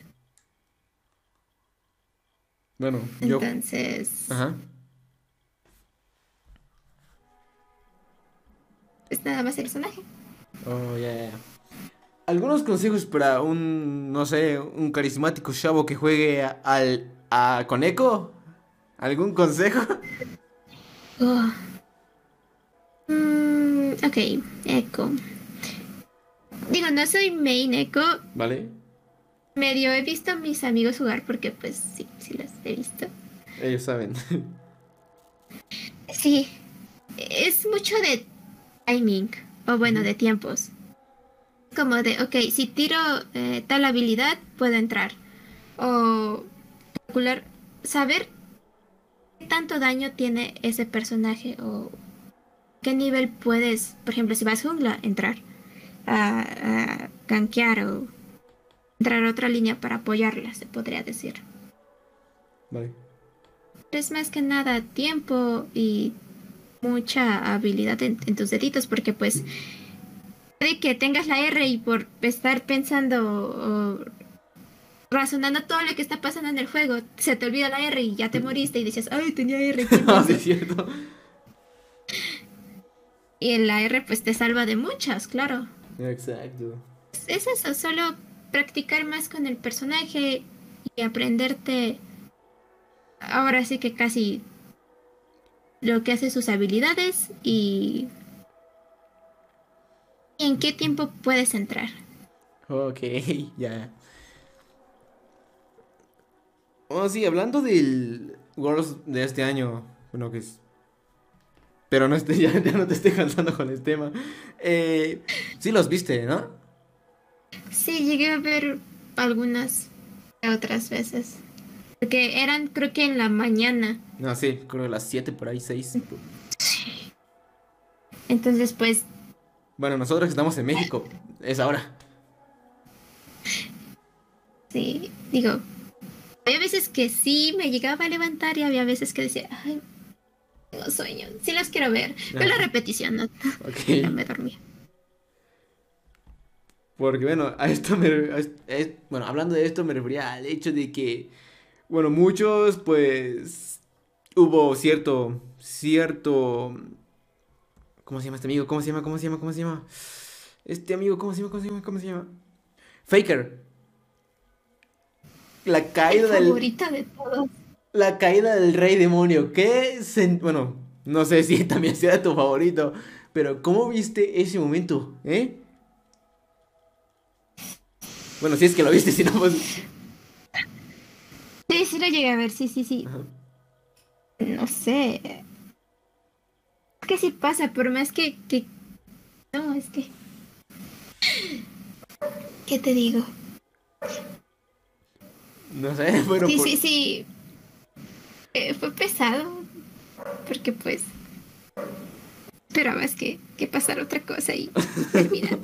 bueno, yo... Entonces... Ajá. Es nada más el personaje. Oh, ya, ya algunos consejos para un, no sé, un carismático chavo que juegue al, a, con Echo. ¿Algún consejo? Oh. Mm, ok, Echo. Digo, no soy main Echo. Vale. Medio he visto a mis amigos jugar porque pues sí, sí los he visto. Ellos saben. Sí, es mucho de timing, o bueno, de tiempos como de, ok, si tiro eh, tal habilidad, puedo entrar. O calcular, saber qué tanto daño tiene ese personaje o qué nivel puedes, por ejemplo, si vas jungla, entrar a, a gankear o entrar a otra línea para apoyarla, se podría decir. Vale. Es más que nada tiempo y mucha habilidad en tus deditos, porque pues de que tengas la R y por estar pensando o razonando todo lo que está pasando en el juego, se te olvida la R y ya te moriste y dices, ay, tenía R. Ah, es cierto. Y la R pues te salva de muchas, claro. Exacto. Es eso, solo practicar más con el personaje y aprenderte ahora sí que casi lo que hace sus habilidades y en qué tiempo puedes entrar? Ok, ya. Oh, sí, hablando del Worlds de este año, bueno, que es... Pero no, esté, ya, no te estoy cansando con el tema. Eh, sí los viste, ¿no? Sí, llegué a ver algunas otras veces. Porque eran, creo que en la mañana. No, sí, creo que las 7 por ahí, 6. Sí. Entonces, pues, bueno, nosotros estamos en México, es ahora. Sí, digo, había veces que sí me llegaba a levantar y había veces que decía, ay, tengo sueño, sí las quiero ver. Pero la repetición, ¿no? Okay. me dormía. Porque bueno, a esto me, bueno, hablando de esto me refería al hecho de que, bueno, muchos pues hubo cierto, cierto ¿Cómo se llama este amigo? ¿Cómo se llama? ¿Cómo se llama? ¿Cómo se llama? Este amigo, ¿cómo se llama? ¿Cómo se llama? ¿Cómo se llama? Faker. La caída del. favorita de todos. La caída del rey demonio. ¿Qué? Bueno, no sé si también sea tu favorito. Pero, ¿cómo viste ese momento? ¿Eh? Bueno, si es que lo viste, si no, pues. Sí, sí lo llegué a ver, sí, sí, sí. No sé que sí pasa, por más que, que... No, es que... ¿Qué te digo? No sé, bueno... Sí, sí, sí. Eh, fue pesado. Porque pues... Esperabas que, que pasara otra cosa y termina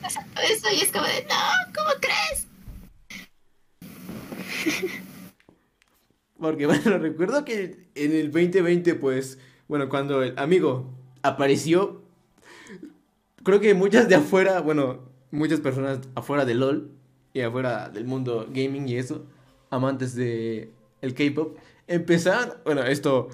pasando eso y es como de, no, ¿cómo crees? Porque bueno, recuerdo que en el 2020 pues bueno, cuando el amigo apareció, creo que muchas de afuera, bueno, muchas personas afuera de LOL y afuera del mundo gaming y eso, amantes de el K-pop, empezaron, bueno, esto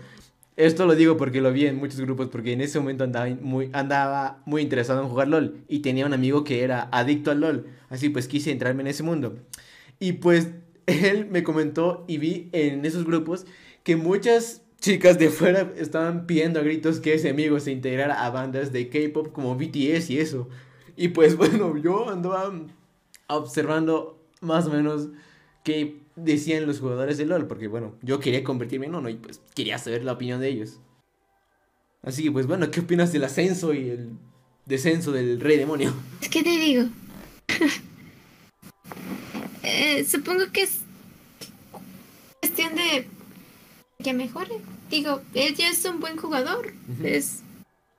esto lo digo porque lo vi en muchos grupos porque en ese momento andaba muy andaba muy interesado en jugar LOL y tenía un amigo que era adicto al LOL, así pues quise entrarme en ese mundo. Y pues él me comentó y vi en esos grupos que muchas chicas de fuera estaban pidiendo a gritos que ese amigo se integrara a bandas de K-pop como BTS y eso. Y pues bueno, yo andaba observando más o menos qué decían los jugadores de LOL, porque bueno, yo quería convertirme en uno y pues quería saber la opinión de ellos. Así que pues bueno, ¿qué opinas del ascenso y el descenso del rey demonio? ¿Qué te digo? Eh, supongo que es cuestión de que mejore. Digo, él ya es un buen jugador. Es,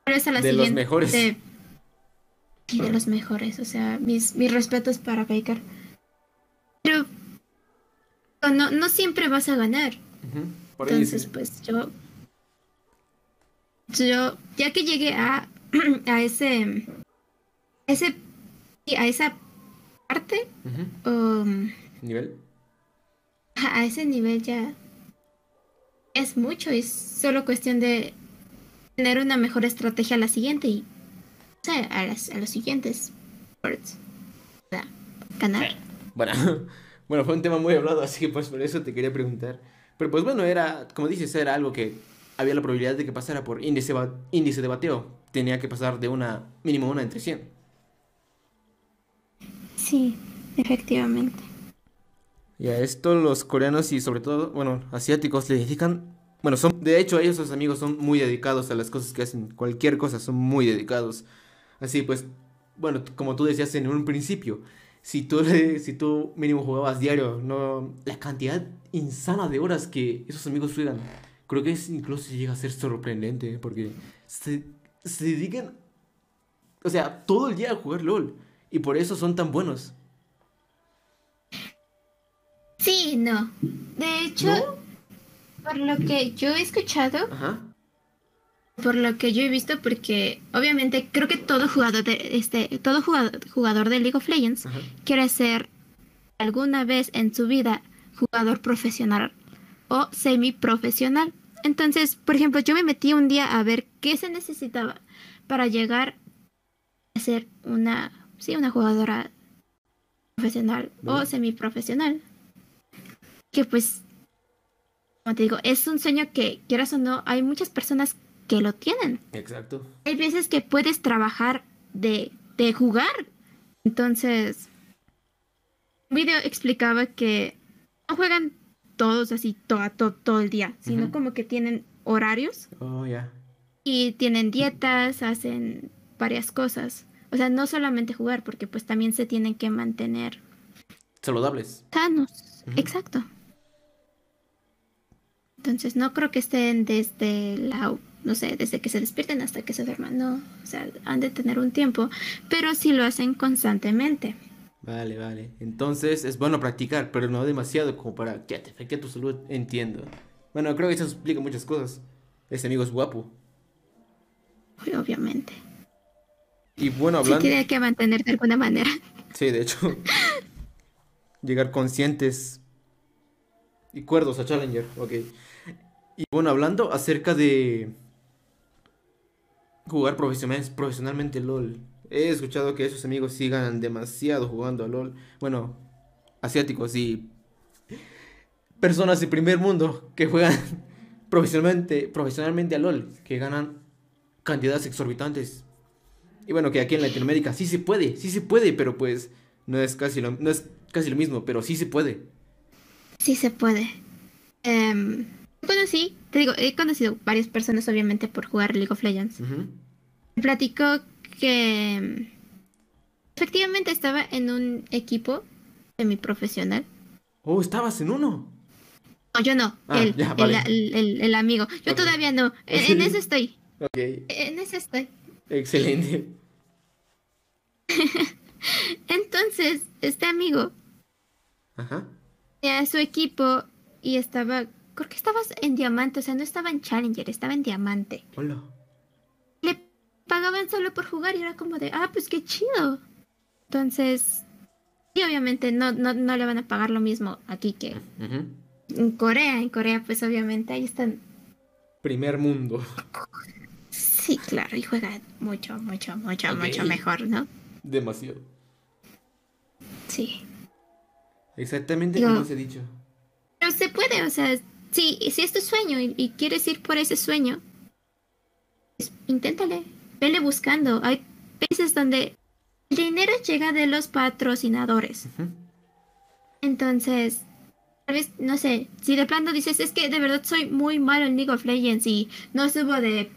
de los mejores. y de los mejores. O sea, mis, mis respetos para Baker. Pero no, no siempre vas a ganar. Entonces, pues yo. Yo, ya que llegué a, a ese. ese. a esa parte. Um, ¿Nivel? A ese nivel ya. Es mucho, es solo cuestión de tener una mejor estrategia a la siguiente y a, las, a los siguientes ganar. Bueno, bueno, fue un tema muy hablado, así que pues por eso te quería preguntar. Pero pues bueno, era, como dices, era algo que había la probabilidad de que pasara por índice, índice de bateo. Tenía que pasar de una, mínimo una entre 100. Sí, efectivamente. Y a esto los coreanos y sobre todo, bueno, asiáticos le dedican bueno, son, de hecho, ellos, sus amigos, son muy dedicados a las cosas que hacen. Cualquier cosa, son muy dedicados. Así pues, bueno, como tú decías en un principio, si tú, si tú mínimo jugabas diario, no la cantidad insana de horas que esos amigos juegan, creo que es, incluso llega a ser sorprendente, porque se, se dedican, o sea, todo el día a jugar LOL, y por eso son tan buenos. Sí, no. De hecho, por lo que yo he escuchado, por lo que yo he visto, porque obviamente creo que todo jugador de este, todo jugador, de League of Legends quiere ser alguna vez en su vida jugador profesional o semi profesional. Entonces, por ejemplo, yo me metí un día a ver qué se necesitaba para llegar a ser una, sí, una jugadora profesional o semi profesional. Que pues como te digo, es un sueño que, quieras o no, hay muchas personas que lo tienen. Exacto. Hay veces que puedes trabajar de, de jugar. Entonces, un video explicaba que no juegan todos así todo, todo, todo el día, sino como que tienen horarios. Oh, ya. Y tienen dietas, hacen varias cosas. O sea, no solamente jugar, porque pues también se tienen que mantener saludables. Sanos, exacto. Entonces no creo que estén desde la, no sé, desde que se despierten hasta que se duerman, no, o sea, han de tener un tiempo, pero sí lo hacen constantemente. Vale, vale. Entonces es bueno practicar, pero no demasiado como para que te afecte tu salud, entiendo. Bueno, creo que eso explica muchas cosas. Ese amigo es guapo. Obviamente. Y bueno, hablando... Sí tiene que mantener de alguna manera. Sí, de hecho. Llegar conscientes y cuerdos a Challenger, ok. Y bueno, hablando acerca de jugar profesionalmente LOL. He escuchado que esos amigos sigan demasiado jugando a LOL. Bueno, asiáticos y personas de primer mundo que juegan profesionalmente, profesionalmente a LOL, que ganan cantidades exorbitantes. Y bueno, que aquí en Latinoamérica sí se puede, sí se puede, pero pues no es casi lo, no es casi lo mismo, pero sí se puede. Sí se puede. Eh, conocí, te digo, he conocido varias personas obviamente por jugar League of Legends. Me platicó que efectivamente estaba en un equipo semiprofesional. Oh, ¿estabas en uno? No, yo no, ah, el, amigo. Yo todavía no, en, eso estoy. Ok. En eso estoy. Excelente. Entonces, este amigo Ajá. a su equipo y estaba creo que estabas en diamante, o sea, no estaba en Challenger, estaba en diamante. Hola. Le pagaban solo por jugar y era como de, ah, pues qué chido. Entonces, y obviamente no, no, no le van a pagar lo mismo aquí que en Corea. En Corea, pues obviamente ahí están. Primer mundo. Sí, claro, y juega mucho, mucho, mucho, mucho mejor, ¿no? Demasiado. Sí. Exactamente como os he dicho. Pero se puede, o sea, si, si es tu sueño y, quieres ir por ese sueño, pues, inténtale, vele buscando. Hay veces donde el dinero llega de los patrocinadores. Entonces, tal vez, no sé, si de plano dices, es que de verdad soy muy malo en League of Legends y no subo de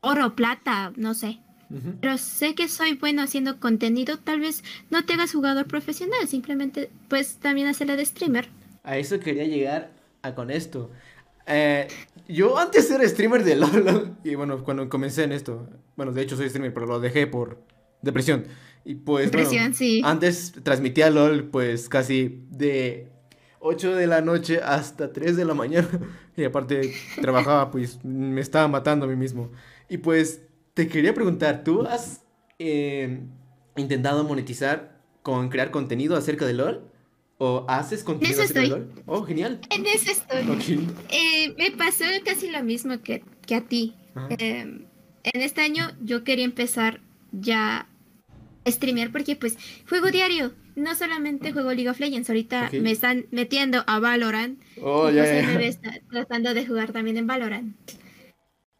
oro, plata, no sé. Pero sé que soy bueno haciendo contenido, tal vez no te hagas jugador profesional, simplemente pues también hacerle de streamer. A eso quería llegar con esto. Eh, yo antes era streamer de LOL y bueno, cuando comencé en esto, bueno, de hecho soy streamer, pero lo dejé por Depresión. Y pues, bueno, Depresión, sí. antes transmitía LOL pues casi de 8 de la noche hasta 3 de la mañana. Y aparte trabajaba, pues me estaba matando a mí mismo. Y pues te quería preguntar, ¿tú has eh, intentado monetizar con crear contenido acerca de LOL? ¿O haces contenido eso acerca de. LOL? Oh, genial. En eso estoy. Eh, me pasó casi lo mismo que, que a ti. Eh, en este año yo quería empezar ya a streamear porque pues juego diario. No solamente juego League of Legends, ahorita me están metiendo a Valorant. Oh, y me ta- tratando de jugar también en Valorant.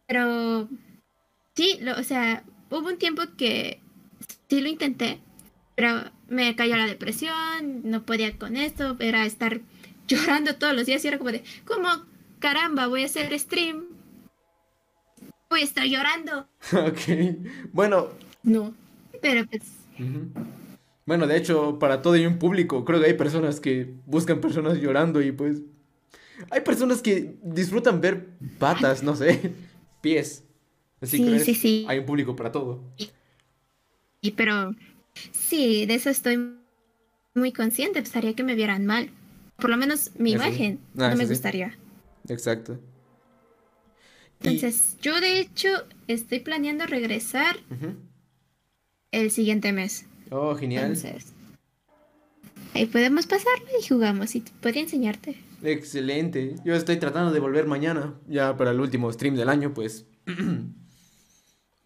Pero sí, lo- o sea, hubo un tiempo que sí lo intenté, pero me cayó la depresión, no podía con esto, era estar llorando todos los días y era como de, ¿cómo caramba voy a hacer stream? Voy a estar llorando. Ok. Bueno, No. Pero pues. Bueno, de hecho, para todo hay un público. Creo que hay personas que buscan personas llorando y pues... Hay personas que disfrutan ver patas, no sé, pies. Así Sí, que sí, sí. hay un público para todo. y, pero sí, de eso estoy muy consciente, haría que me vieran mal. Por lo menos mi Eso sí. imagen Ah, no me sí. gustaría. Exacto. Y- Entonces, yo de hecho estoy planeando regresar el siguiente mes. Oh, genial. Entonces, ahí podemos pasarlo y jugamos. Y podría enseñarte. Excelente. Yo estoy tratando de volver mañana, ya para el último stream del año, pues.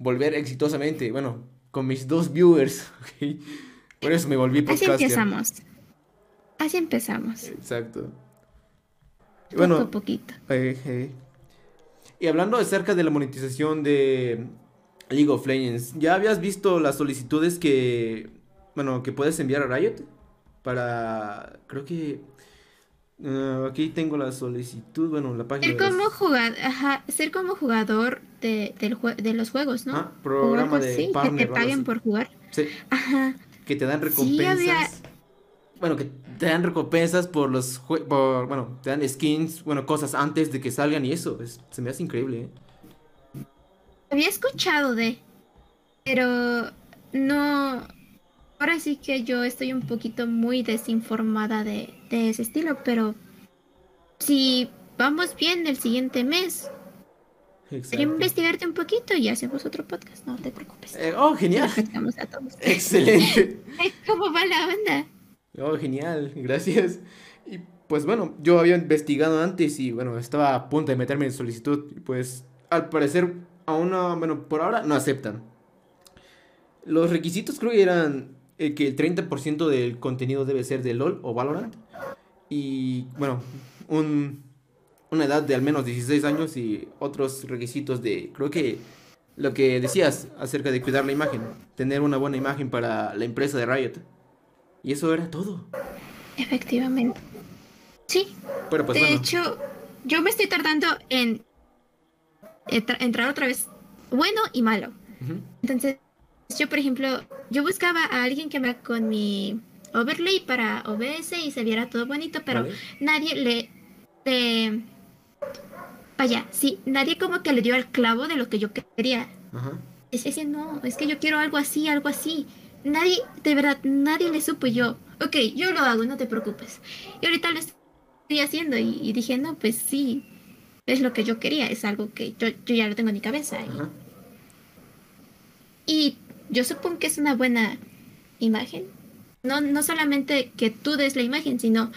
volver exitosamente, bueno, con mis dos viewers, ¿ok? Por eso me volví Así podcaster. empezamos. Así empezamos. Exacto. Poco Bueno, a poquito. eh, eh. y hablando acerca de la monetización de League of Legends, ¿ya habías visto las solicitudes que, bueno, que puedes enviar a Riot? Para, creo que, aquí tengo la solicitud, bueno, la página Ser de las- como jugador, ajá, ser como jugador de, del jue- de los juegos, ¿no? Ah, programa de así, que partner te paguen por jugar. Sí, Ajá. que te dan Sí, recompensas. había- Bueno, que te dan recompensas por los jue- por, bueno, te dan skins, bueno, cosas antes de que salgan y eso, es- se me hace increíble, ¿eh? Había escuchado de, pero no. Ahora sí que yo estoy un poquito muy desinformada de, de ese estilo, pero si vamos bien el siguiente mes, quería investigarte un poquito y hacemos otro podcast, no te preocupes. Eh, oh, genial. Perfectamos a todos. Excelente. ¿Cómo va la onda? Oh, genial, gracias. Y pues bueno, yo había investigado antes y bueno, estaba a punto de meterme en solicitud y pues al parecer aún no, bueno, por ahora no aceptan. Los requisitos creo que eran eh, que el 30% del contenido debe ser de LOL o Valorant y bueno, un, una edad de al menos 16 años y otros requisitos de, creo que lo que decías acerca de cuidar la imagen, tener una buena imagen para la empresa de Riot. Y eso era todo. Efectivamente. Sí, Pero pues de bueno. hecho, yo me estoy tardando en entra- entrar otra vez bueno y malo. Entonces, yo, por ejemplo, yo buscaba a alguien que me con mi overlay para OBS y se viera todo bonito, pero Vale. nadie le, Vaya, sí, nadie como que le dio al clavo de lo que yo quería. Ajá. Es ese no, es que yo quiero algo así, algo así. Nadie, de verdad, nadie le supo yo. Ok, yo lo hago, no te preocupes. Y ahorita lo estoy haciendo y, y dije, no, pues sí, es lo que yo quería, es algo que yo, yo ya lo tengo en mi cabeza. y yo supongo que es una buena imagen. No, no solamente que tú des la imagen, sino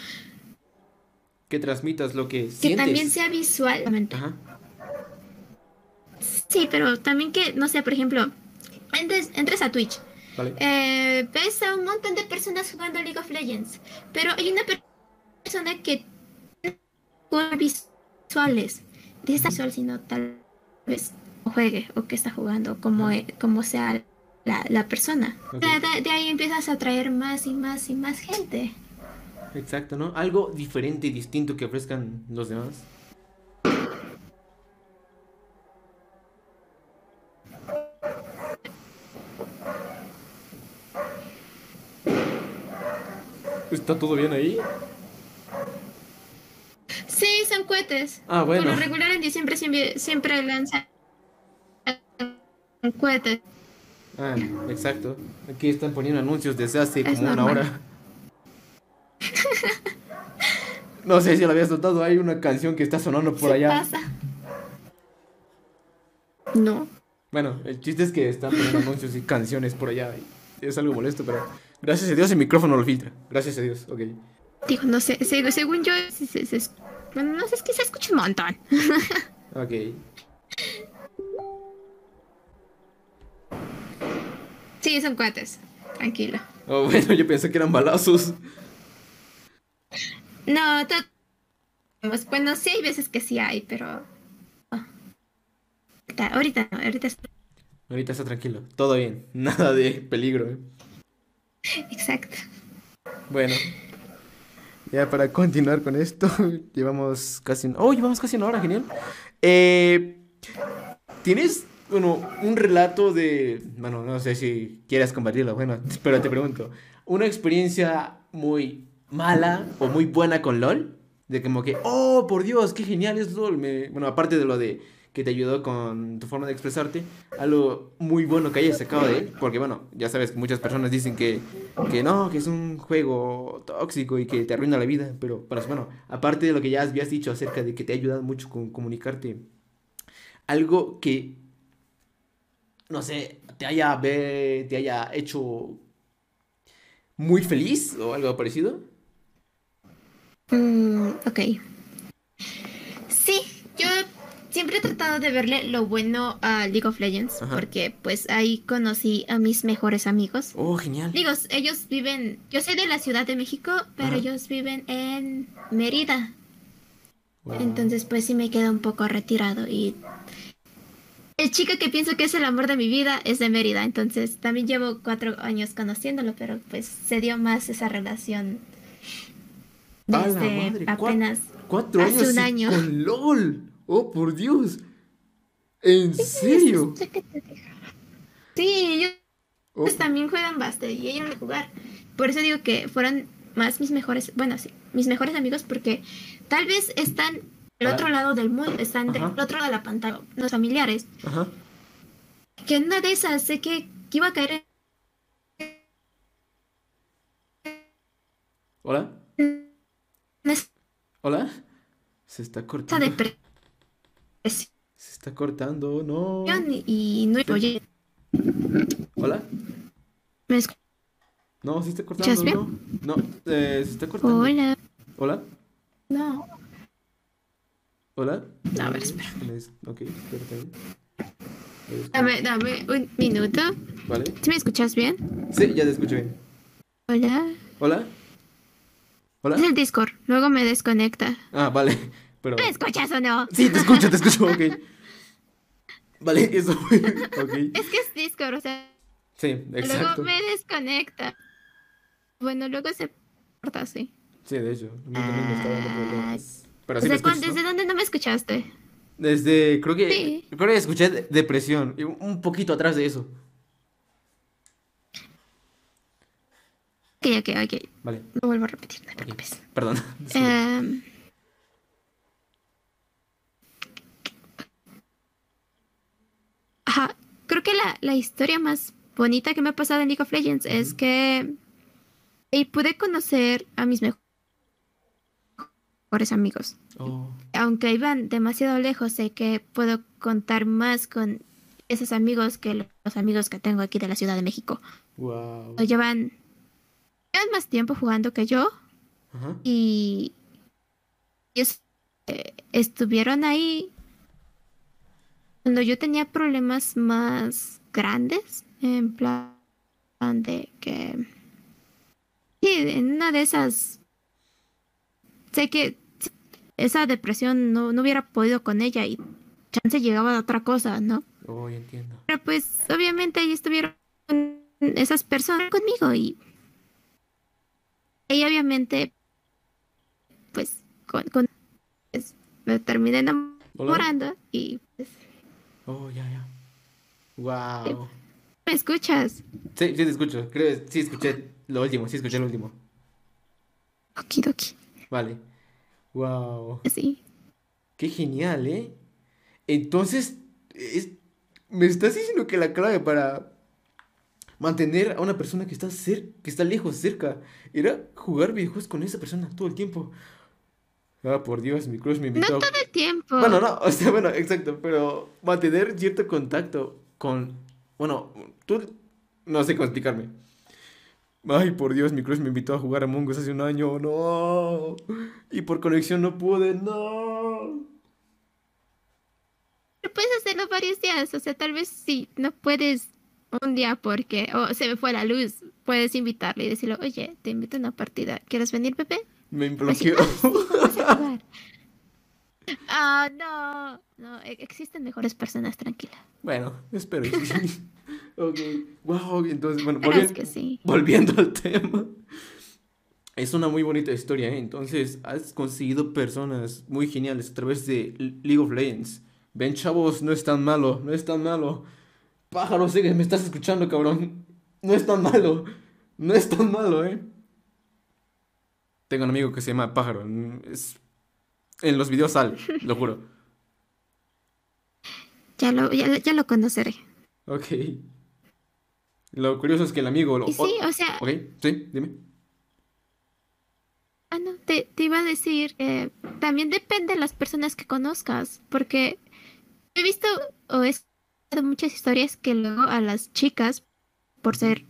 Que transmitas lo que que sientes. también sea visualmente. Ajá. Sí, pero también que, no sé, por ejemplo, entres, entres a Twitch, Vale. eh, ves a un montón de personas jugando League of Legends, pero hay una per- persona que juega visuales, de visual, sino tal vez o juegue o que está jugando, como, e- como sea la, la persona. De, de- de ahí empiezas a atraer más y más y más gente. Exacto, ¿no? Algo diferente y distinto que ofrezcan los demás. ¿Está todo bien ahí? Sí, son cohetes. Ah, bueno. Por lo regular en diciembre siempre, siempre lanzan cohetes. Ah, exacto. Aquí están poniendo anuncios desde hace Es como una hora. No sé si lo habías notado, hay una canción que está sonando por ¿Qué allá. pasa? No. Bueno, el chiste es que están poniendo anuncios y canciones por allá. y es algo molesto, pero gracias a Dios el micrófono lo filtra. Gracias a Dios, ok. Digo, no sé, se- según yo, se- se- se- bueno, no sé, es que se escucha un montón. Ok. Sí, son cuates. Tranquilo. Oh, bueno, yo pensé que eran balazos. No, to- pues, bueno, sí hay veces que sí hay, pero... ah. Ahorita- Ahorita no, ahorita es- Ahorita está tranquilo, todo bien, nada de peligro. ¿eh? Exacto. Bueno, ya para continuar con esto, llevamos casi, oh, llevamos casi una hora, genial. Eh, ¿Tienes, bueno, un relato de, bueno, no sé si quieras compartirlo, bueno, pero te pregunto, una experiencia muy mala o muy buena con LOL? De como que, oh, por Dios, qué genial es LOL. Me, bueno, aparte de lo de que te ayudó con tu forma de expresarte, algo muy bueno que hayas sacado de él, porque bueno, ya sabes que muchas personas dicen que, que no, que es un juego tóxico y que te arruina la vida, pero pues, bueno, aparte de lo que ya habías dicho acerca de que te ha ayudado mucho con comunicarte, algo que, no sé, te haya, ve- te haya hecho muy feliz o algo parecido. Mm, ok. Sí, yo siempre he tratado de verle lo bueno a League of Legends, Ajá. porque pues ahí conocí a mis mejores amigos. Oh, genial. Digo, ellos viven, yo soy de la Ciudad de México, pero Ajá. ellos viven en Mérida. Wow. Entonces pues sí me queda un poco retirado y el chico que pienso que es el amor de mi vida es de Mérida, entonces también llevo cuatro años conociéndolo, pero pues se dio más esa relación ¡A la desde madre! Apenas Cuatro hace años un y año. con LOL. Oh, por Dios. ¿En serio? Sí, ellos Oh, pues, también juegan bastante y ellos de jugar. Por eso digo que fueron más mis mejores, bueno, sí, mis mejores amigos porque tal vez están Ah. otro lado del mundo, están del Ajá. otro lado de la pantalla, los familiares. Ajá. Que en una de esas sé que, que iba a caer ¿Hola? en esa ¿Hola? Se está cortando. Se está cortando, no. y, no oye, ¿Hola? ¿me No, se está cortando, ¿Escuchas no. No, eh, se está cortando. Hola. ¿Hola? No. ¿Hola? A ver, espera. Ok, espérate. Dame, dame un minuto. ¿Vale? ¿Sí me escuchas bien? Sí, ya te escucho bien. Hola. ¿Hola? ¿Hola? Es el Discord, luego me desconecta. Ah, vale. Pero. ¿Me escuchas o no? Sí, te escucho, te escucho, ok. Vale, eso fue. Ok. Es que es Discord, o sea, Sí, luego exacto. me desconecta. Bueno, luego se corta así. Sí, de hecho. A mí también me dando problemas. Pero sí ¿Desde, te cuán- escucho, ¿no? ¿Desde dónde no me escuchaste? Desde, creo que, Sí. creo que escuché de- depresión, un poquito atrás de eso. Ok, ok, ok. Vale, Lo vuelvo a repetir, no te ok, preocupes. perdón. Sí. Em, Ajá, creo que la, la historia más bonita que me ha pasado en League of Legends es que y pude conocer a mis mejores amigos. Oh, Aunque iban demasiado lejos, sé que puedo contar más con esos amigos que los amigos que tengo aquí de la Ciudad de México. wow. Llevan, llevan más tiempo jugando que yo y ellos eh, estuvieron ahí cuando yo tenía problemas más grandes, en plan de que sí, en una de esas sé que esa depresión no, no hubiera podido con ella y chance llegaba a otra cosa, ¿no? Oh, entiendo. Pero pues obviamente ahí estuvieron esas personas conmigo y y obviamente pues con, con- pues, me terminé enamorando y pues, Oh, ya, ya. Wow. me escuchas Sí, sí te escucho. Creo que sí escuché lo último, sí escuché lo último. okidoki Vale. Wow. así Qué genial, ¿eh? Entonces, es- me estás diciendo que la clave para mantener a una persona que está, cer que está lejos, cerca. Era jugar videojuegos con esa persona todo el tiempo. Ah, por Dios, mi crush me invitó. No todo el tiempo. Bueno, no, o sea, bueno, exacto, pero mantener cierto contacto con... Bueno, tú... No sé cómo explicarme. Ay, por Dios, mi crush me invitó a jugar a Us hace un año, no. Y por conexión no pude, no. Pero puedes hacerlo varios días, o sea, tal vez si no puedes un día porque o se me fue la luz, puedes invitarle y decirle, oye, te invito a una partida, ¿quieres venir, Pepe? Me bloqueó. Ah, no, no, e-, existen mejores personas, tranquila. Bueno, espero. ok, wow, entonces, bueno, volviendo, volviendo al tema. Es una muy bonita historia, ¿eh? Entonces, has conseguido personas muy geniales a través de League of Legends. Ven, chavos, no es tan malo, no es tan malo. Pájaro, sigue, me estás escuchando, cabrón. No es tan malo, no es tan malo, ¿eh? Tengo un amigo que se llama Pájaro. Es... En los videos sale, lo juro. Ya lo, ya, lo conoceré. Ok. Lo curioso es que el amigo... Lo... sí, o sea... Ok, sí, dime. Ah, no, te, iba a decir, eh, también depende de las personas que conozcas, porque he visto o he escuchado muchas historias que luego a las chicas, por ser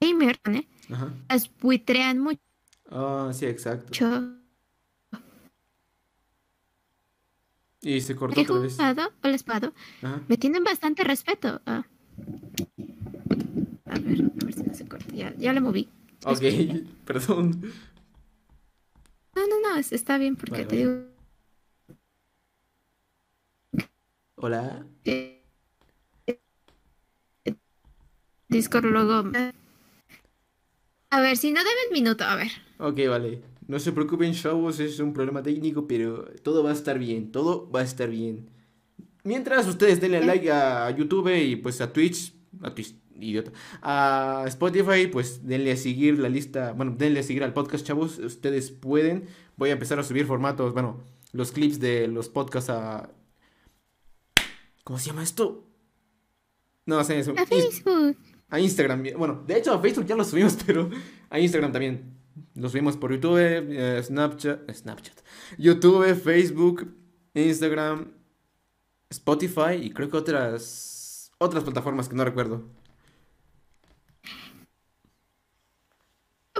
gamer, ¿eh? las buitrean mucho. Ah, sí, exacto. Y se cortó otra vez. o les Me tienen bastante respeto. Ah. A ver, a ver si no se corta. Ya, ya le moví. Ok, perdón. No, no, no, está bien porque te digo. Hola. Discord luego. A ver, si no deben minuto, a ver. Ok, vale. No se preocupen, chavos, es un problema técnico, pero todo va a estar bien, todo va a estar bien. Mientras ustedes denle like a YouTube y pues a Twitch, a Twitch, idiota, a Spotify, pues denle a seguir la lista, bueno, denle a seguir al podcast, chavos, ustedes pueden. Voy a empezar a subir formatos, bueno, los clips de los podcasts a... ¿Cómo se llama esto? No, sé, eso. A Facebook. A Instagram. Bueno, de hecho a Facebook ya lo subimos, pero a Instagram también. Los vimos por YouTube, eh, Snapchat, Snapchat, YouTube, Facebook, Instagram, Spotify y creo que otras otras plataformas que no recuerdo.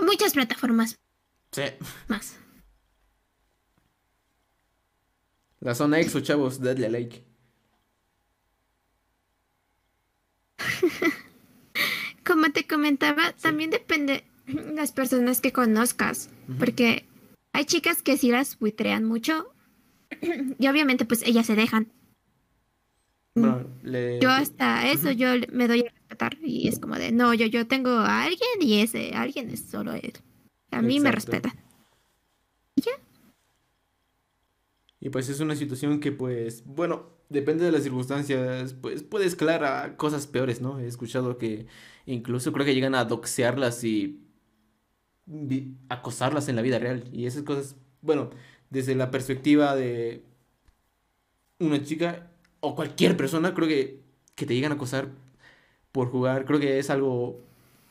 Muchas plataformas. Sí. Más. La zona exo, chavos, dadle a like. Como te comentaba, también depende las personas que conozcas, porque hay chicas que sí las buitrean mucho y obviamente pues ellas se dejan. Yo hasta eso yo me doy a respetar y es como de, no, yo, yo tengo a alguien y ese alguien es solo él. A mí me respetan. ¿Y ya? Y pues es una situación que pues, bueno, depende de las circunstancias, pues puede escalar a cosas peores, ¿no? He escuchado que incluso creo que llegan a doxearlas y acosarlas en la vida real. Y esas cosas, bueno, desde la perspectiva de una chica o cualquier persona, creo que que te llegan a acosar por jugar, creo que es algo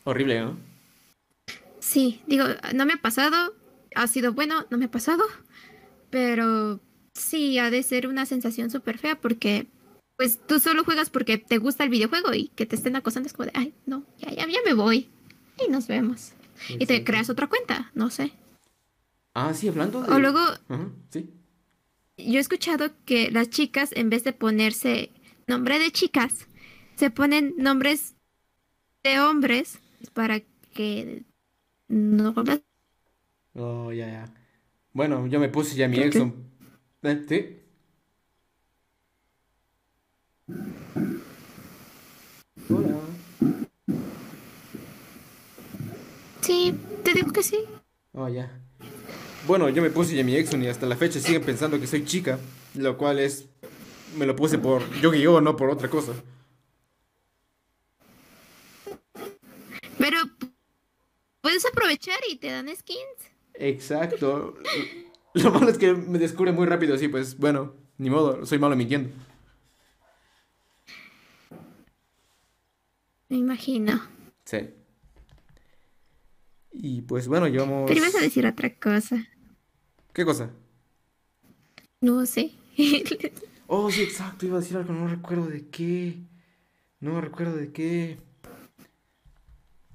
horrible, ¿no? Sí, digo, no me ha pasado, ha sido bueno, no me ha pasado, pero sí, ha de ser una sensación súper fea porque pues tú solo juegas porque te gusta el videojuego y que te estén acosando es como de, ay, no, ya, ya, ya me voy y nos vemos. Y te creas otra cuenta, no sé. Ah, sí, hablando de... O luego... sí. Yo he escuchado que las chicas, en vez de ponerse nombre de chicas, se ponen nombres de hombres para que no... Oh, ya, ya. Bueno, yo me puse ya mi ex. ¿Eh? ¿Sí? Hola. Sí, te digo que sí. Oh, ya. Bueno, yo me puse ya mi Exxon y hasta la fecha siguen pensando que soy chica, lo cual es... Me lo puse por yo que yo, no por otra cosa. Pero puedes aprovechar y te dan skins. Exacto. Lo malo es que me descubre muy rápido así, pues bueno, ni modo, soy malo mintiendo. Me imagino. Sí. Y pues bueno, llevamos... Pero ibas a decir otra cosa. ¿Qué cosa? No sé. Oh, sí, exacto, iba a decir algo, no recuerdo de qué. No recuerdo de qué.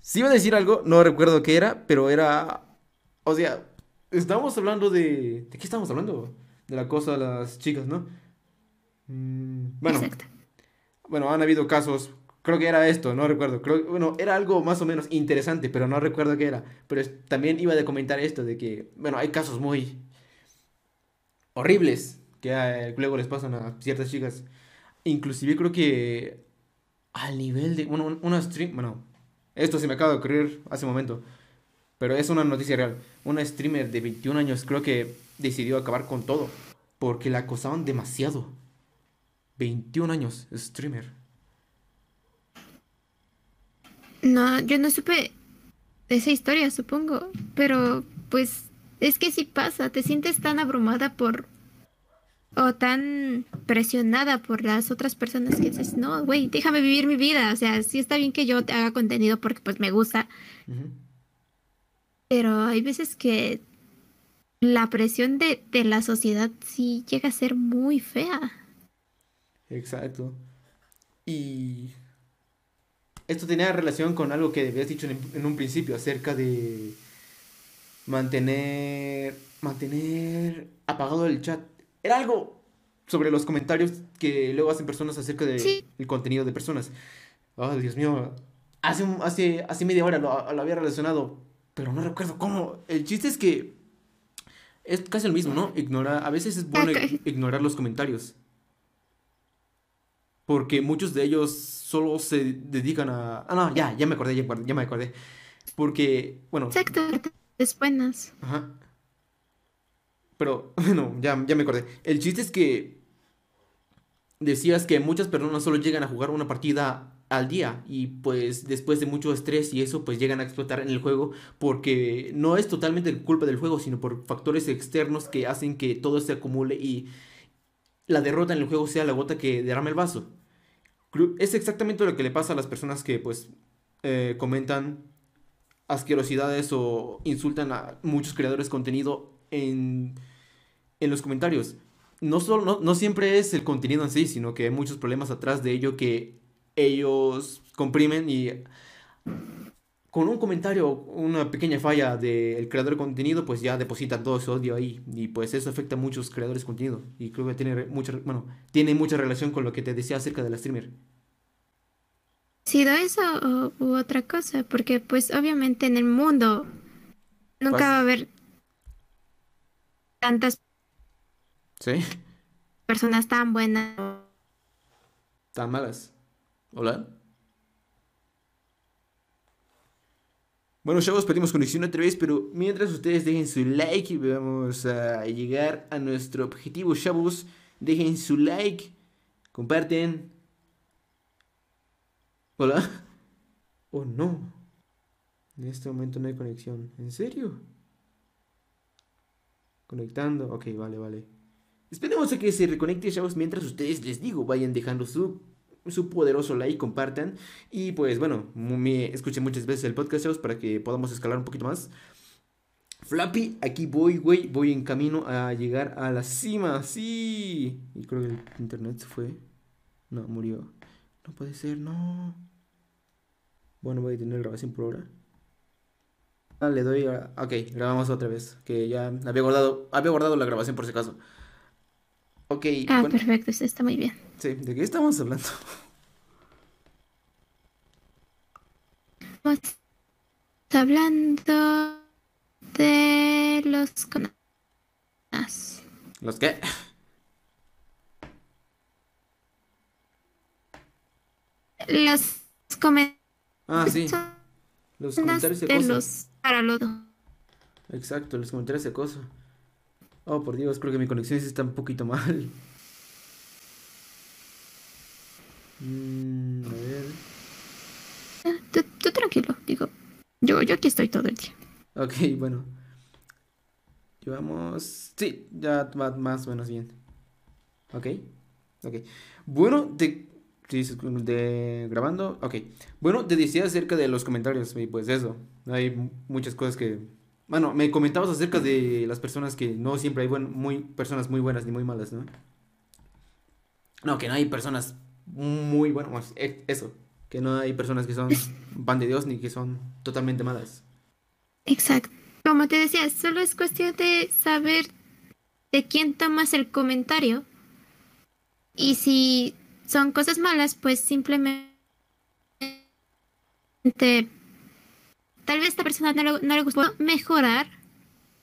Sí iba a decir algo, no recuerdo qué era, pero era... O sea, estábamos hablando de... ¿De qué estábamos hablando? De la cosa de las chicas, ¿no? Mm, bueno, Exacto. bueno, han habido casos, creo que era esto, no recuerdo. Creo, bueno, era algo más o menos interesante, pero no recuerdo qué era. Pero también iba a comentar esto de que, bueno, hay casos muy horribles que eh, luego les pasan a ciertas chicas. Inclusive creo que al nivel de, bueno, un- una stream, bueno, esto se me acaba de ocurrir hace un momento, pero es una noticia real. Una streamer de 21 años creo que decidió acabar con todo porque la acosaban demasiado. 21 años, streamer. No, yo no supe esa historia, supongo. Pero, pues, es que sí pasa. Te sientes tan abrumada por. O tan presionada por las otras personas que dices, no, güey, déjame vivir mi vida. O sea, sí está bien que yo te haga contenido porque pues me gusta. Pero hay veces que la presión de, de la sociedad sí llega a ser muy fea. Exacto. Y esto tenía relación con algo que habías dicho en, en un principio acerca de mantener mantener apagado el chat. Era algo sobre los comentarios que luego hacen personas acerca del Sí. contenido de personas. Ay, Dios mío. Hace, hace, hace media hora lo, lo había relacionado, pero no recuerdo cómo. El chiste es que es casi lo mismo, ¿no? Ignorar, a veces es bueno ignorar los comentarios. Porque muchos de ellos solo se dedican a... Ah, no, ya, ya me acordé, ya, ya me acordé. Porque, bueno, Exacto, es buenas. ajá. Pero, bueno, ya, ya me acordé. El chiste es que decías que muchas personas solo llegan a jugar una partida al día y pues después de mucho estrés y eso pues llegan a explotar en el juego porque no es totalmente culpa del juego sino por factores externos que hacen que todo se acumule y la derrota en el juego sea la gota que derrama el vaso. Es exactamente lo que le pasa a las personas que pues eh, comentan asquerosidades o insultan a muchos creadores de contenido en, en los comentarios. No, solo, no, no siempre es el contenido en sí, sino que hay muchos problemas atrás de ello que ellos comprimen y con un comentario, una pequeña falla del creador de contenido, pues ya depositan todo su odio ahí. Y pues eso afecta a muchos creadores de contenido. Y creo que tiene mucha, bueno, tiene mucha relación con lo que te decía acerca de la streamer. Sido eso o, u otra cosa, porque pues obviamente en el mundo nunca va a haber tantas ¿Sí? personas tan buenas. Tan malas. Hola. Bueno, chavos, pedimos conexión otra vez, pero mientras ustedes dejen su like, vamos a llegar a nuestro objetivo, chavos. Dejen su like, comparten. Hola. Oh, no. En este momento no hay conexión. ¿En serio? Conectando. Ok, vale, vale. Esperemos a que se reconecte, chavos, mientras ustedes les digo, vayan dejando su, su poderoso like, compartan. Y pues bueno, me escuchen muchas veces el podcast, chavos, para que podamos escalar un poquito más. Flappy, aquí voy, güey, voy en camino a llegar a la cima, sí. Y creo que el internet se fue. No, murió. No puede ser, no. Bueno, voy a tener grabación por ahora. Ah, le doy a... Ok, grabamos otra vez. Que ya había guardado, había guardado la grabación por si acaso. Ok, Ah, bueno, perfecto, eso está muy bien. sí, ¿de qué estamos hablando? Estamos hablando de los conas. ¿Los qué? Los comentarios Ah, sí, los comentarios de acoso. los para los Exacto, los comentarios de acoso. Oh, por Dios, creo que mi conexión está un poquito mal. Mm, a ver. tú, tú tranquilo, digo. Yo, yo aquí estoy todo el día. Ok, bueno. Llevamos... Sí, ya más o menos bien. Ok, ok. Bueno, te... De grabando. Ok. Bueno, te decía acerca de los comentarios y pues eso. Hay muchas cosas que... Bueno, me comentabas acerca de las personas que no siempre hay buen, muy, personas muy buenas ni muy malas, ¿no? No, que no hay personas muy buenas. Eso. Que no hay personas que son pan de Dios ni que son totalmente malas. Exacto. Como te decía, solo es cuestión de saber de quién tomas el comentario. Y si son cosas malas, pues simplemente tal vez esta persona no le, no gustó mejorar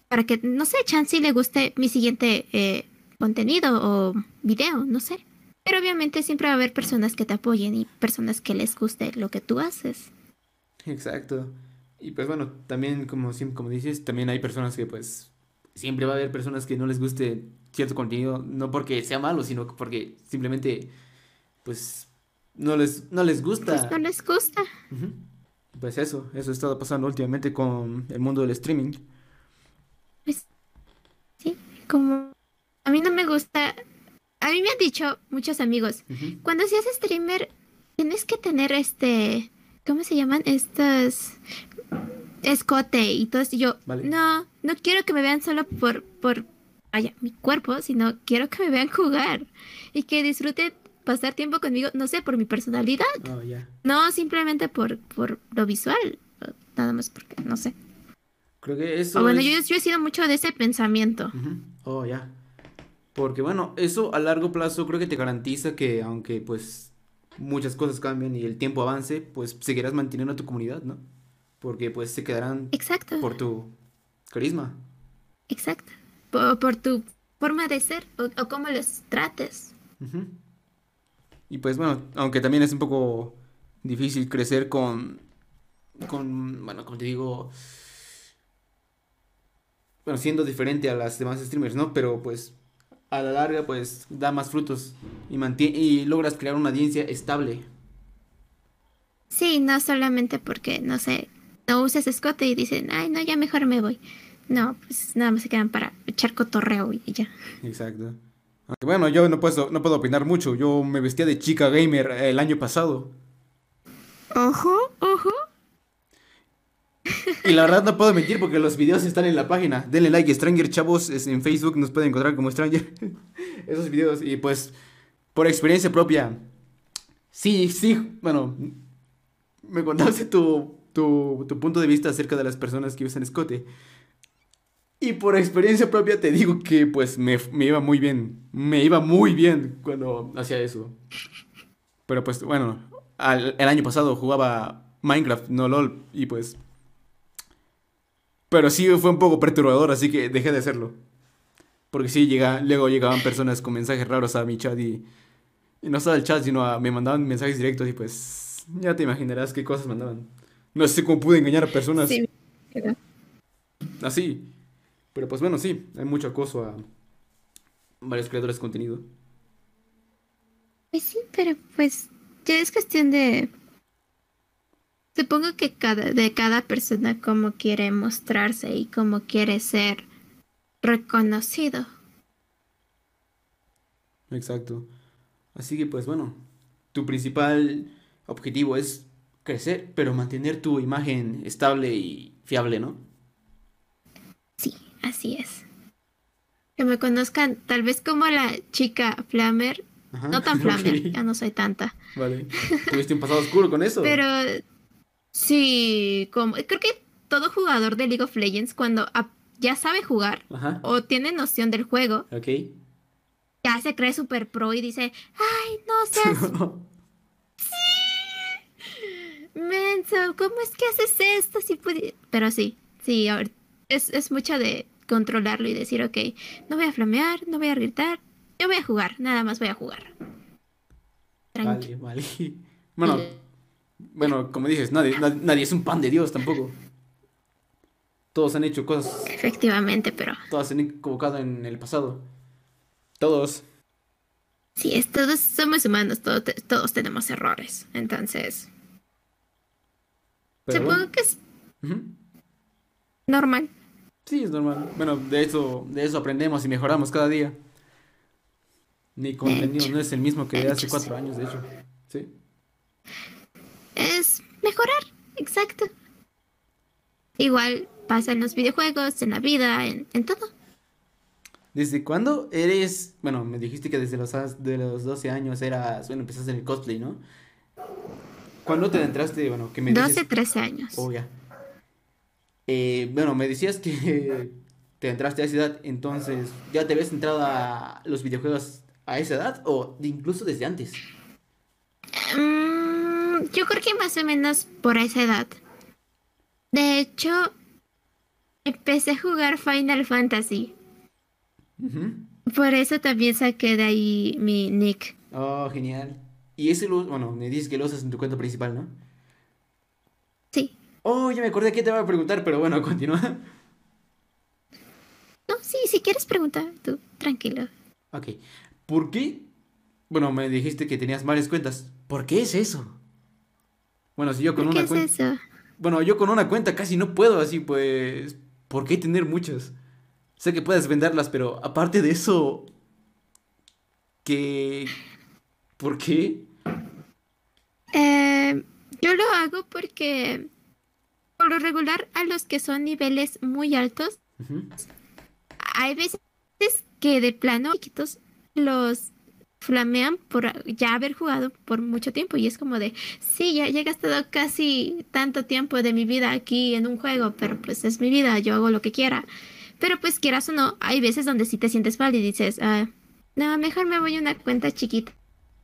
para que, no sé, chance le guste mi siguiente eh, contenido o video, no sé. Pero obviamente siempre va a haber personas que te apoyen y personas que les guste lo que tú haces. Exacto. Y pues bueno, también como, como dices, también hay personas que pues siempre va a haber personas que no les guste cierto contenido, no porque sea malo, sino porque simplemente pues no les, no les gusta. Pues no les gusta. Pues eso, eso ha estado pasando últimamente con el mundo del streaming. Pues sí, como a mí no me gusta, a mí me han dicho muchos amigos, cuando seas streamer tienes que tener este, ¿cómo se llaman? Estas escote y todo eso. Y yo, no, no quiero que me vean solo por, por, vaya, mi cuerpo, sino quiero que me vean jugar y que disfruten pasar tiempo conmigo, no sé, por mi personalidad. Oh, no simplemente por, por lo visual, nada más porque, no sé. Creo que eso. bueno, yo, yo, he sido mucho de ese pensamiento. Oh, ya. Porque bueno, eso a largo plazo creo que te garantiza que aunque pues muchas cosas cambien y el tiempo avance, pues seguirás manteniendo a tu comunidad, ¿no? Porque pues se quedarán Exacto. por tu carisma. Exacto. Por, tu forma de ser o, cómo los trates. Y pues bueno, aunque también es un poco difícil crecer con, con, bueno, como te digo, bueno, siendo diferente a las demás streamers, ¿no? Pero pues a la larga pues da más frutos y, mantiene, y logras crear una audiencia estable. Sí, no solamente porque, no sé, no uses escote y dicen, ay, no, ya mejor me voy. No, pues nada más se quedan para echar cotorreo y ya. Exacto. Bueno, yo no puedo, no puedo opinar mucho. Yo me vestía de chica gamer el año pasado. Ojo, ojo. Y la verdad no puedo mentir porque los videos están en la página. Denle like, Stranger Chavos, en Facebook nos pueden encontrar como Stranger. Esos videos. Y pues, por experiencia propia, sí, sí, bueno, me contaste tu tu, punto de vista acerca de las personas que usan escote. Y por experiencia propia te digo que pues me, iba muy bien. Me iba muy bien cuando hacía eso. Pero pues bueno, el año pasado jugaba Minecraft, no LOL, y pues... Pero sí fue un poco perturbador, así que dejé de hacerlo. Porque sí, llega, luego llegaban personas con mensajes raros a mi chat y... Y no estaba el chat, sino me mandaban mensajes directos y pues... Ya te imaginarás qué cosas mandaban. No sé cómo pude engañar a personas. Sí, Así. Pero pues bueno, sí, hay mucho acoso a varios creadores de contenido. Pues sí, pero pues ya es cuestión de... Supongo que cada, de cada persona como quiere mostrarse y como quiere ser reconocido. Exacto. Así que pues bueno, tu principal objetivo es crecer, pero mantener tu imagen estable y fiable, ¿no? Sí, así es. Que me conozcan tal vez como la chica Flamer. No tan Flamer, ya no soy tanta. Vale. ¿Tuviste un pasado oscuro con eso? Pero sí, como creo que todo jugador de League of Legends cuando ya sabe jugar o tiene noción del juego, okay. ya se cree super pro y dice, ay, no seas... menso, ¿cómo es que haces esto? Si Pero sí, sí, es, es mucho de controlarlo y decir, ok, no voy a flamear, no voy a gritar, yo voy a jugar, nada más voy a jugar. Vale, vale. Bueno, bueno, como dices, nadie, nadie, es un pan de Dios tampoco. Todos han hecho cosas. Efectivamente, pero. Todos se han equivocado en el pasado. Todos. Sí, es, todos somos humanos, todos, todos tenemos errores. Entonces. Supongo que es normal. Sí, es normal. Bueno, de eso, de eso aprendemos y mejoramos cada día. Mi contenido no es el mismo que de hace cuatro años, de hecho. Sí. Es mejorar, exacto. Igual pasa en los videojuegos, en la vida, en, en todo. ¿Desde cuándo eres, bueno, me dijiste que desde los, de los 12 años eras, bueno, empezaste en el cosplay, ¿no? ¿Cuándo te entraste, bueno, que me 12, dices... 13 años. Oh, ya. Eh, bueno, me decías que te entraste a esa edad, entonces, ¿ya te habías entrado a los videojuegos a esa edad o incluso desde antes? Mm, yo creo que más o menos por esa edad. De hecho, empecé a jugar Final Fantasy. Por eso también saqué de ahí mi nick. Oh, genial. Y ese lo, bueno, me dices que lo usas en tu cuenta principal, ¿no? Oh, ya me acordé que te iba a preguntar, pero bueno, continúa. No, sí, si quieres preguntar, tú, tranquilo. Ok. ¿Por qué? Bueno, me dijiste que tenías varias cuentas. ¿Por qué es eso? Bueno, si yo con ¿Por qué una es cuenta... eso? Bueno, yo con una cuenta casi no puedo, así pues... ¿Por qué tener muchas? Sé que puedes venderlas, pero aparte de eso... ¿Qué? ¿Por qué? Eh, yo lo hago porque, por lo regular, a los que son niveles muy altos, hay veces que de plano chiquitos los flamean por ya haber jugado por mucho tiempo y es como de, sí, ya, ya he gastado casi tanto tiempo de mi vida aquí en un juego, pero pues es mi vida, yo hago lo que quiera. Pero pues quieras o no, hay veces donde sí te sientes mal y dices, ah, no, mejor me voy a una cuenta chiquita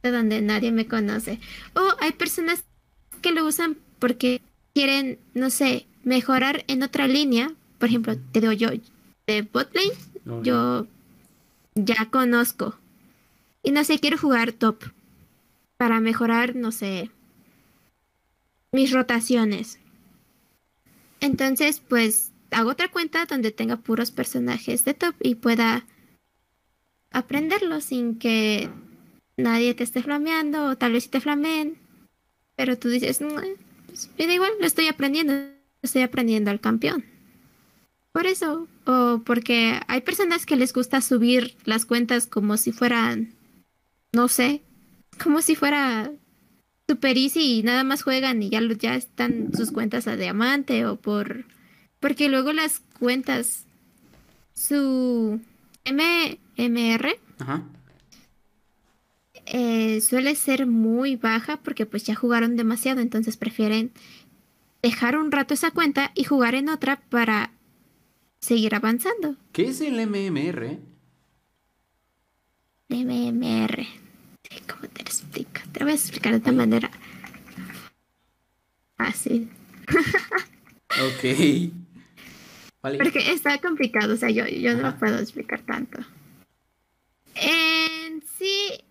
donde nadie me conoce. O hay personas que lo usan porque quieren, no sé, mejorar en otra línea. Por ejemplo, te digo yo, de botlane, yo ya conozco. Y no sé, quiero jugar top para mejorar, no sé, mis rotaciones. Entonces, pues hago otra cuenta donde tenga puros personajes de top y pueda aprenderlo sin que nadie te esté flameando o tal vez sí te flameen. Pero tú dices, "No, pues, me da igual, lo estoy aprendiendo, estoy aprendiendo al campeón. Por eso, o porque hay personas que les gusta subir las cuentas como si fueran, no sé, como si fuera super easy y nada más juegan y ya, ya están sus cuentas a diamante o por... Porque luego las cuentas, su MMR Ajá. Eh, suele ser muy baja porque pues ya jugaron demasiado, entonces prefieren dejar un rato esa cuenta y jugar en otra para seguir avanzando. ¿Qué es el MMR? MMR. ¿Cómo te lo explico? Te voy a explicar de esta manera fácil. Ok. Vale. Porque está complicado, o sea, yo, yo no lo puedo explicar tanto. En sí,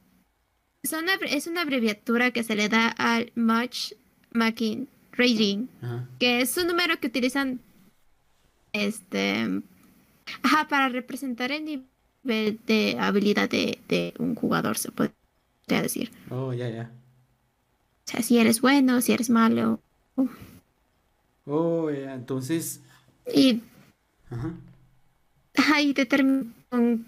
son abre- es una abreviatura que se le da al Matchmaking Rating, Ajá. que es un número que utilizan este ajá, para representar el nivel de habilidad de, de un jugador, se podría decir. Oh, ya, ya. O sea, si eres bueno, si eres malo. Oh, ya. Entonces. Y Ajá. Ajá, y determina con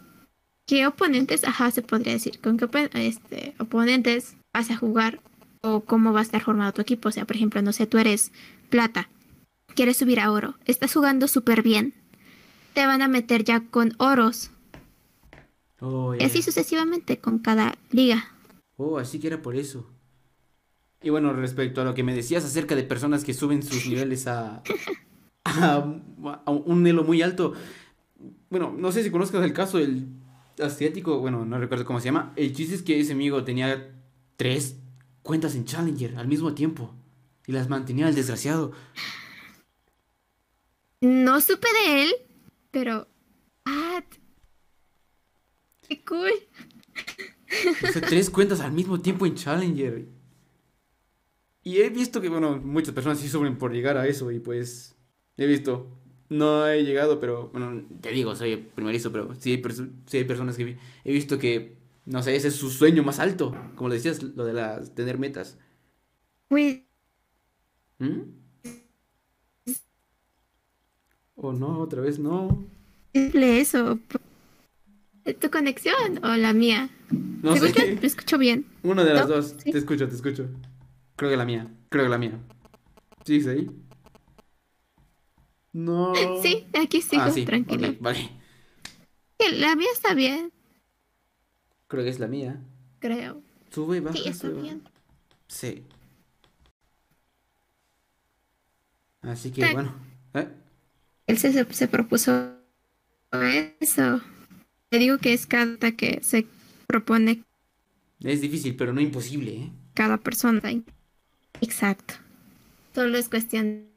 qué oponentes, ajá, se podría decir, con qué este, oponentes vas a jugar o cómo va a estar formado tu equipo. O sea, por ejemplo, no sé, tú eres plata, quieres subir a oro, estás jugando súper bien, te van a meter ya con oros, Oh, y así sucesivamente con cada liga. Oh, así que era por eso. Y bueno, respecto a lo que me decías acerca de personas que suben sus niveles a, a, a un elo muy alto. Bueno, no sé si conozcas el caso del asiático, bueno, no recuerdo cómo se llama. El chiste es que ese amigo tenía tres cuentas en Challenger al mismo tiempo. Y las mantenía el desgraciado. No supe de él, pero... Ah, qué cool. O sea, tres cuentas al mismo tiempo en Challenger. Y he visto que, bueno, muchas personas sí sufren por llegar a eso y pues he visto. No he llegado, pero, bueno, te digo, soy primerizo, pero sí hay, perso- sí hay personas que vi- he visto que, no sé, ese es su sueño más alto. Como le decías, lo de las, tener metas. Pues, ¿Mm? Oh, no, otra vez no. simple eso. ¿Tu conexión o la mía? No ¿Se sé. escucha? ¿Me escucho bien? Una de las ¿No? dos. Sí. Te escucho, te escucho. Creo que la mía. Creo que la mía. ¿Sigues ahí? No. Sí, aquí sigo, ah, sí. tranquilo. ok, vale. Que La mía está bien, Creo que es la mía. creo. Sube, baja. Sí, está sube, bien. Sí. Así que Tac. bueno. ¿Eh? Él se, se, se propuso eso. Le digo que es cada que se propone Es difícil, pero no imposible, ¿eh? cada persona. Exacto. Solo es cuestión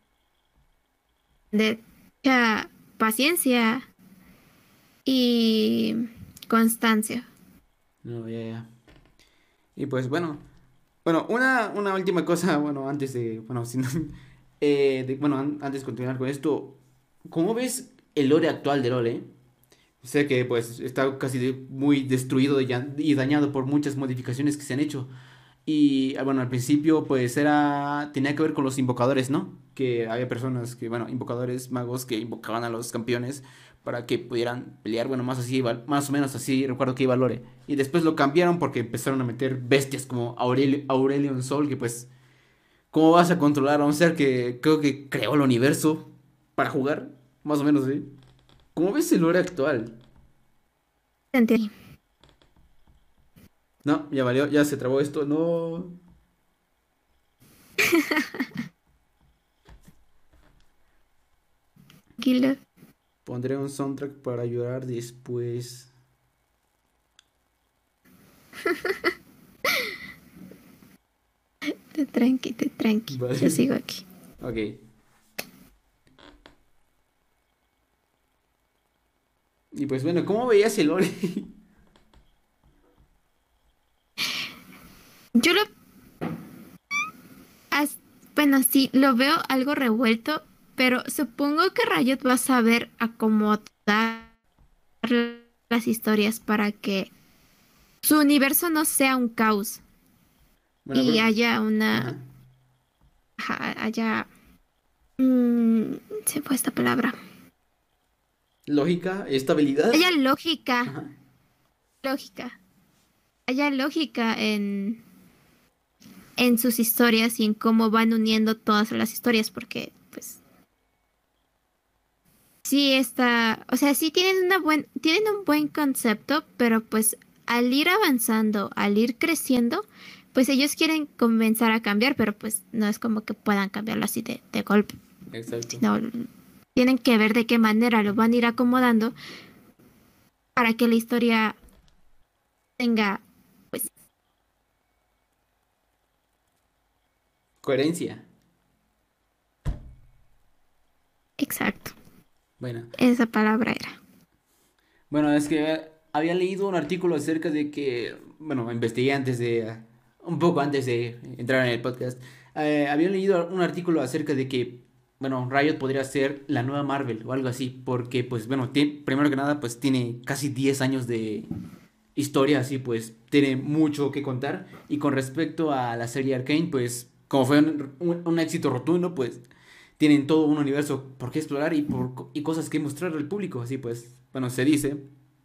de mucha paciencia y constancia. No, ya, ya. Y pues bueno. Bueno, una, una última cosa, bueno, antes de. Bueno, si eh, bueno, an- antes de continuar con esto. ¿Cómo ves el lore actual de LoL, eh? Sé que pues está casi de- muy destruido y dañado por muchas modificaciones que se han hecho. Y ah, bueno, al principio pues era. tenía que ver con los invocadores, ¿no? Que había personas que, bueno, invocadores, magos que invocaban a los campeones para que pudieran pelear, bueno, más así, más o menos así, recuerdo que iba Lore. Y después lo cambiaron porque empezaron a meter bestias como Aurelio, Aurelion Sol, que pues, ¿cómo vas a controlar a un ser que creo que creó el universo para jugar? Más o menos, ¿sí? ¿Cómo ves el Lore actual? Entendí. No, ya valió, ya se trabó esto, no. Tranquilo. Pondré un soundtrack para llorar después. Te tranqui, te tranqui. Vale. Yo sigo aquí. Ok. Y pues bueno, ¿cómo veías el Lore? Yo lo... as- Bueno, sí, lo veo algo revuelto, pero supongo que Riot va a saber acomodar las historias para que su universo no sea un caos Bueno, y pero- haya una... Ajá, haya... mm, se fue esta palabra. Lógica, estabilidad. Haya lógica. Ajá. lógica. Haya lógica en, en sus historias y en cómo van uniendo todas las historias, porque, pues. Sí está. O sea, sí tienen una buen, tienen un buen concepto, pero pues al ir avanzando, al ir creciendo, pues ellos quieren comenzar a cambiar, pero pues no es como que puedan cambiarlo así de, de golpe. Exacto. Tienen que ver de qué manera lo van a ir acomodando para que la historia tenga, pues, Coherencia. exacto, Bueno. esa palabra era. Bueno, es que había leído un artículo acerca de que, bueno, investigué antes de, un poco antes de entrar en el podcast, eh, había leído un artículo acerca de que, bueno, Riot podría ser la nueva Marvel o algo así, porque, pues, bueno, tiene- primero que nada, pues tiene casi 10 años de historia, así, pues, tiene mucho que contar, y con respecto a la serie Arcane, pues, como fue un, un- un éxito rotundo, pues, tienen todo un universo por qué explorar y, por, y cosas que mostrar al público. Así pues, bueno, se dice,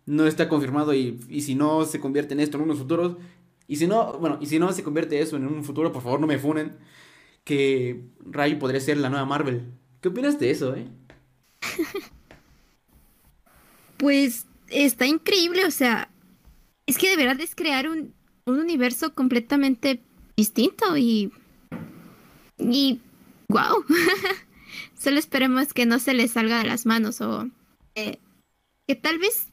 no está confirmado y, y si no se convierte en esto en unos futuros, y si no, bueno, y si no se convierte eso en un futuro, por favor no me funen, que Ray podría ser la nueva Marvel. ¿Qué opinas de eso, eh? Pues está increíble, o sea, es que de verdad es crear un, un universo completamente distinto y... Y... ¡Wow! Solo esperemos que no se les salga de las manos o eh, que tal vez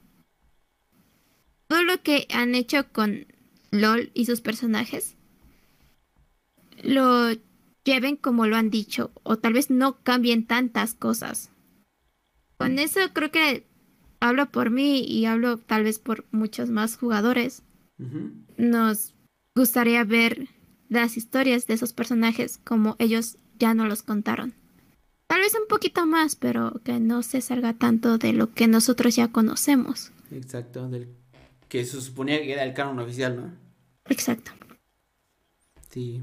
todo lo que han hecho con LOL y sus personajes lo lleven como lo han dicho o tal vez no cambien tantas cosas. Con eso creo que hablo por mí y hablo tal vez por muchos más jugadores. Nos gustaría ver las historias de esos personajes como ellos ya no los contaron. Tal vez un poquito más, pero que no se salga tanto de lo que nosotros ya conocemos. Exacto, del que se suponía que era el canon oficial, ¿no? Exacto. Sí.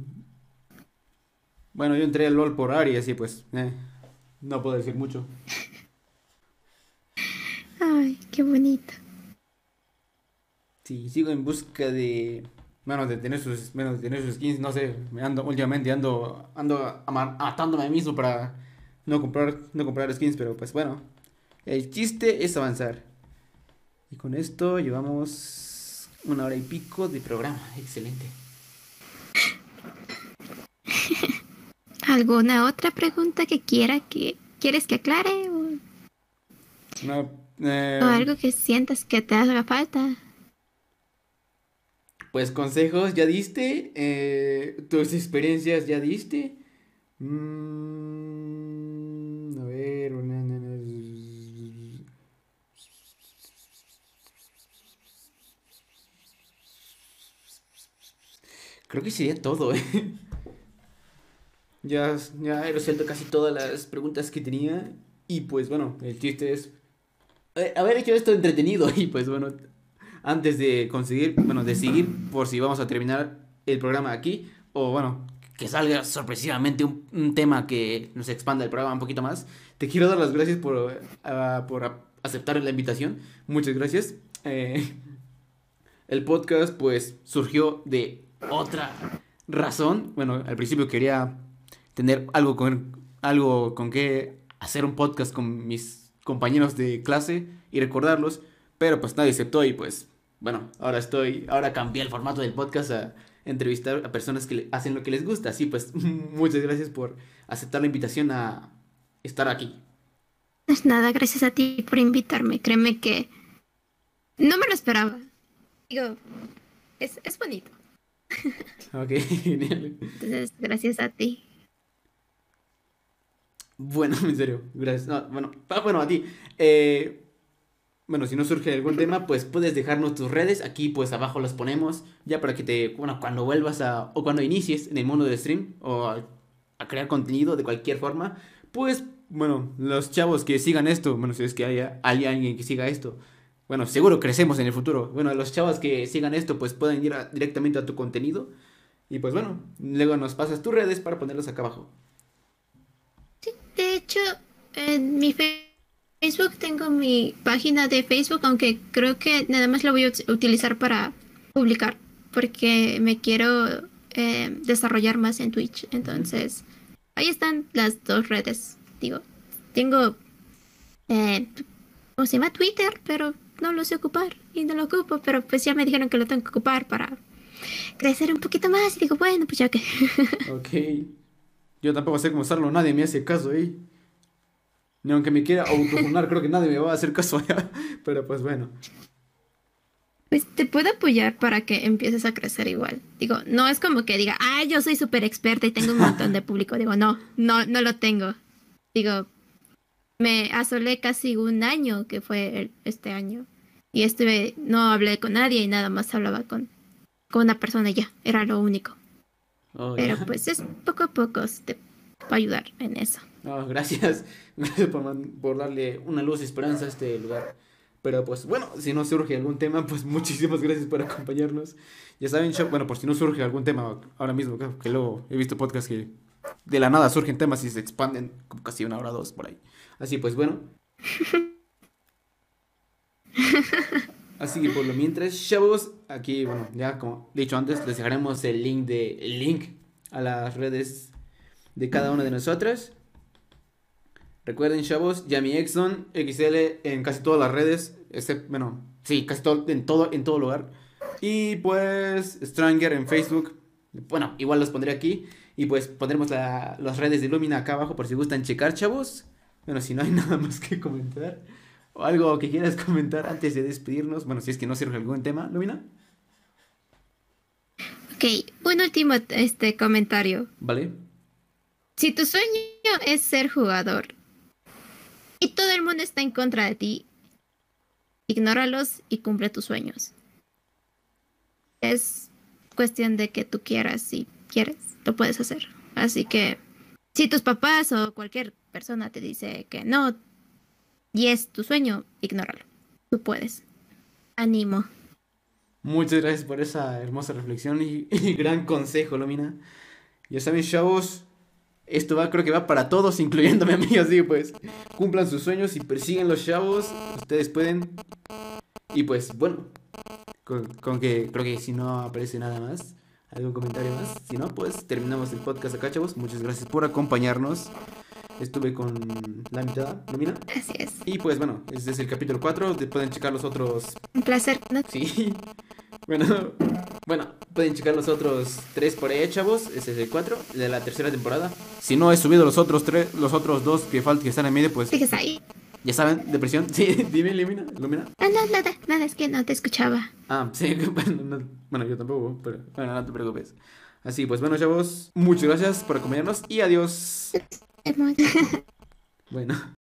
Bueno, yo entré al LOL por Ari, así pues, eh, no puedo decir mucho. Ay, qué bonito. Sí, sigo en busca de. Bueno, de tener sus, bueno, de tener sus skins, no sé, me ando, últimamente ando, ando matándome a mí mismo para no comprar, no comprar skins, pero pues bueno, el chiste es avanzar. Y con esto llevamos una hora y pico de programa, excelente. ¿Alguna otra pregunta que quiera que quieres que aclare? O, no, eh, o algo que sientas que te haga falta. Pues consejos ya diste, eh, tus experiencias ya diste. Mm, a ver, creo que sería todo. ¿eh? ya, ya he resuelto casi todas las preguntas que tenía y pues bueno, el chiste es eh, haber hecho esto entretenido y pues bueno, antes de conseguir, bueno, de seguir por si vamos a terminar el programa aquí, o bueno, que salga sorpresivamente un, tema que nos expanda el programa un poquito más. Te quiero dar las gracias por, ah, por aceptar la invitación. Muchas gracias. Eh, el podcast pues surgió de otra razón. Bueno, al principio quería tener algo con, algo con que hacer un podcast con mis compañeros de clase y recordarlos, pero pues nadie aceptó y pues bueno, ahora estoy, ahora cambié el formato del podcast a entrevistar a personas que hacen lo que les gusta. Así pues, muchas gracias por aceptar la invitación a estar aquí. Es nada, gracias a ti por invitarme. Créeme que no me lo esperaba. Digo, es, es bonito. Ok, genial. Entonces, gracias a ti. Bueno, en serio, gracias. bueno, ah, bueno, a ti. Eh, bueno, si no surge algún tema, pues puedes dejarnos tus redes. Aquí, pues abajo las ponemos. Ya para que te. Bueno, cuando vuelvas a. O cuando inicies en el mundo del stream. O a, crear contenido de cualquier forma. Pues, bueno, los chavos que sigan esto. Bueno, si es que haya, hay alguien que siga esto. Bueno, seguro crecemos en el futuro. Bueno, los chavos que sigan esto, pues pueden ir directamente a tu contenido. Y pues bueno, luego nos pasas tus redes para ponerlos acá abajo. Sí, de hecho, en mi Facebook Facebook tengo mi página de Facebook, aunque creo que nada más la voy a utilizar para publicar, porque me quiero eh, desarrollar más en Twitch. Entonces, ahí están las dos redes. Digo, tengo, eh, ¿cómo se llama? Twitter, pero no lo sé ocupar y no lo ocupo, pero pues ya me dijeron que lo tengo que ocupar para crecer un poquito más y digo, bueno, pues ya que... ok. Yo tampoco sé cómo usarlo, nadie me hace caso ahí. Ni aunque me quiera autofunar, creo que nadie me va a hacer caso allá. Pero pues bueno. Pues te puedo apoyar para que empieces a crecer igual. Digo, no es como que diga, ah, yo soy súper experta y tengo un montón de público. Digo, no, no, no lo tengo. Digo, me asolé casi un año, que fue este año. Y estuve, no hablé con nadie y nada más hablaba con, con una persona y ya, era lo único. Oh, Pero pues es poco a poco, te puedo ayudar en eso. Oh, gracias. Gracias por, darle una luz y esperanza a este lugar. Pero pues bueno, si no surge algún tema, pues muchísimas gracias por acompañarnos. Ya saben, bueno, por si no surge algún tema ahora mismo, que, luego he visto podcasts que de la nada surgen temas y se expanden como casi una hora o dos por ahí. Así pues bueno. Así que por lo mientras, chavos, aquí, bueno, ya como dicho antes, les dejaremos el link de el link a las redes de cada una de nosotras. Recuerden, chavos, Yami Exxon XL en casi todas las redes, excepto, bueno, sí, casi todo, en todo, en todo lugar. Y pues, Stranger en Facebook. Bueno, igual los pondré aquí. Y pues pondremos las redes de Lumina acá abajo por si gustan checar, chavos. Bueno, si no hay nada más que comentar. O algo que quieras comentar antes de despedirnos. Bueno, si es que no sirve algún tema, Lumina. Ok, un último este comentario. Vale. Si tu sueño es ser jugador y todo el mundo está en contra de ti, ignóralos y cumple tus sueños. Es cuestión de que tú quieras, si quieres, lo puedes hacer. Así que si tus papás o cualquier persona te dice que no y es tu sueño, ignóralo. Tú puedes. Animo. Muchas gracias por esa hermosa reflexión y, gran consejo, Lomina. Ya saben, chavos, esto va, creo que va para todos, incluyéndome a mí, así pues. Cumplan sus sueños y persiguen los chavos. Ustedes pueden. Y pues, bueno. con, con que creo que si no aparece nada más, algún comentario más. Si no, pues terminamos el podcast acá, chavos. Muchas gracias por acompañarnos. Estuve con la mitad, Lumina. Así es. Y pues bueno, este es el capítulo 4. de- Pueden checar los otros. Un placer. ¿no? Sí. Bueno, bueno, pueden checar los otros tres por ahí, chavos. Ese es el 4 de la tercera temporada. Si no he subido los otros tres, los otros dos que faltan que están en medio, pues Sigues ahí. ya saben, depresión. Sí, dime, Lumina. Lumina. Ah, no, nada, nada, es que no te escuchaba. Ah, sí, bueno, no- bueno, yo tampoco, pero bueno, no te preocupes. Así, pues bueno, chavos, muchas gracias por acompañarnos y adiós. Bueno.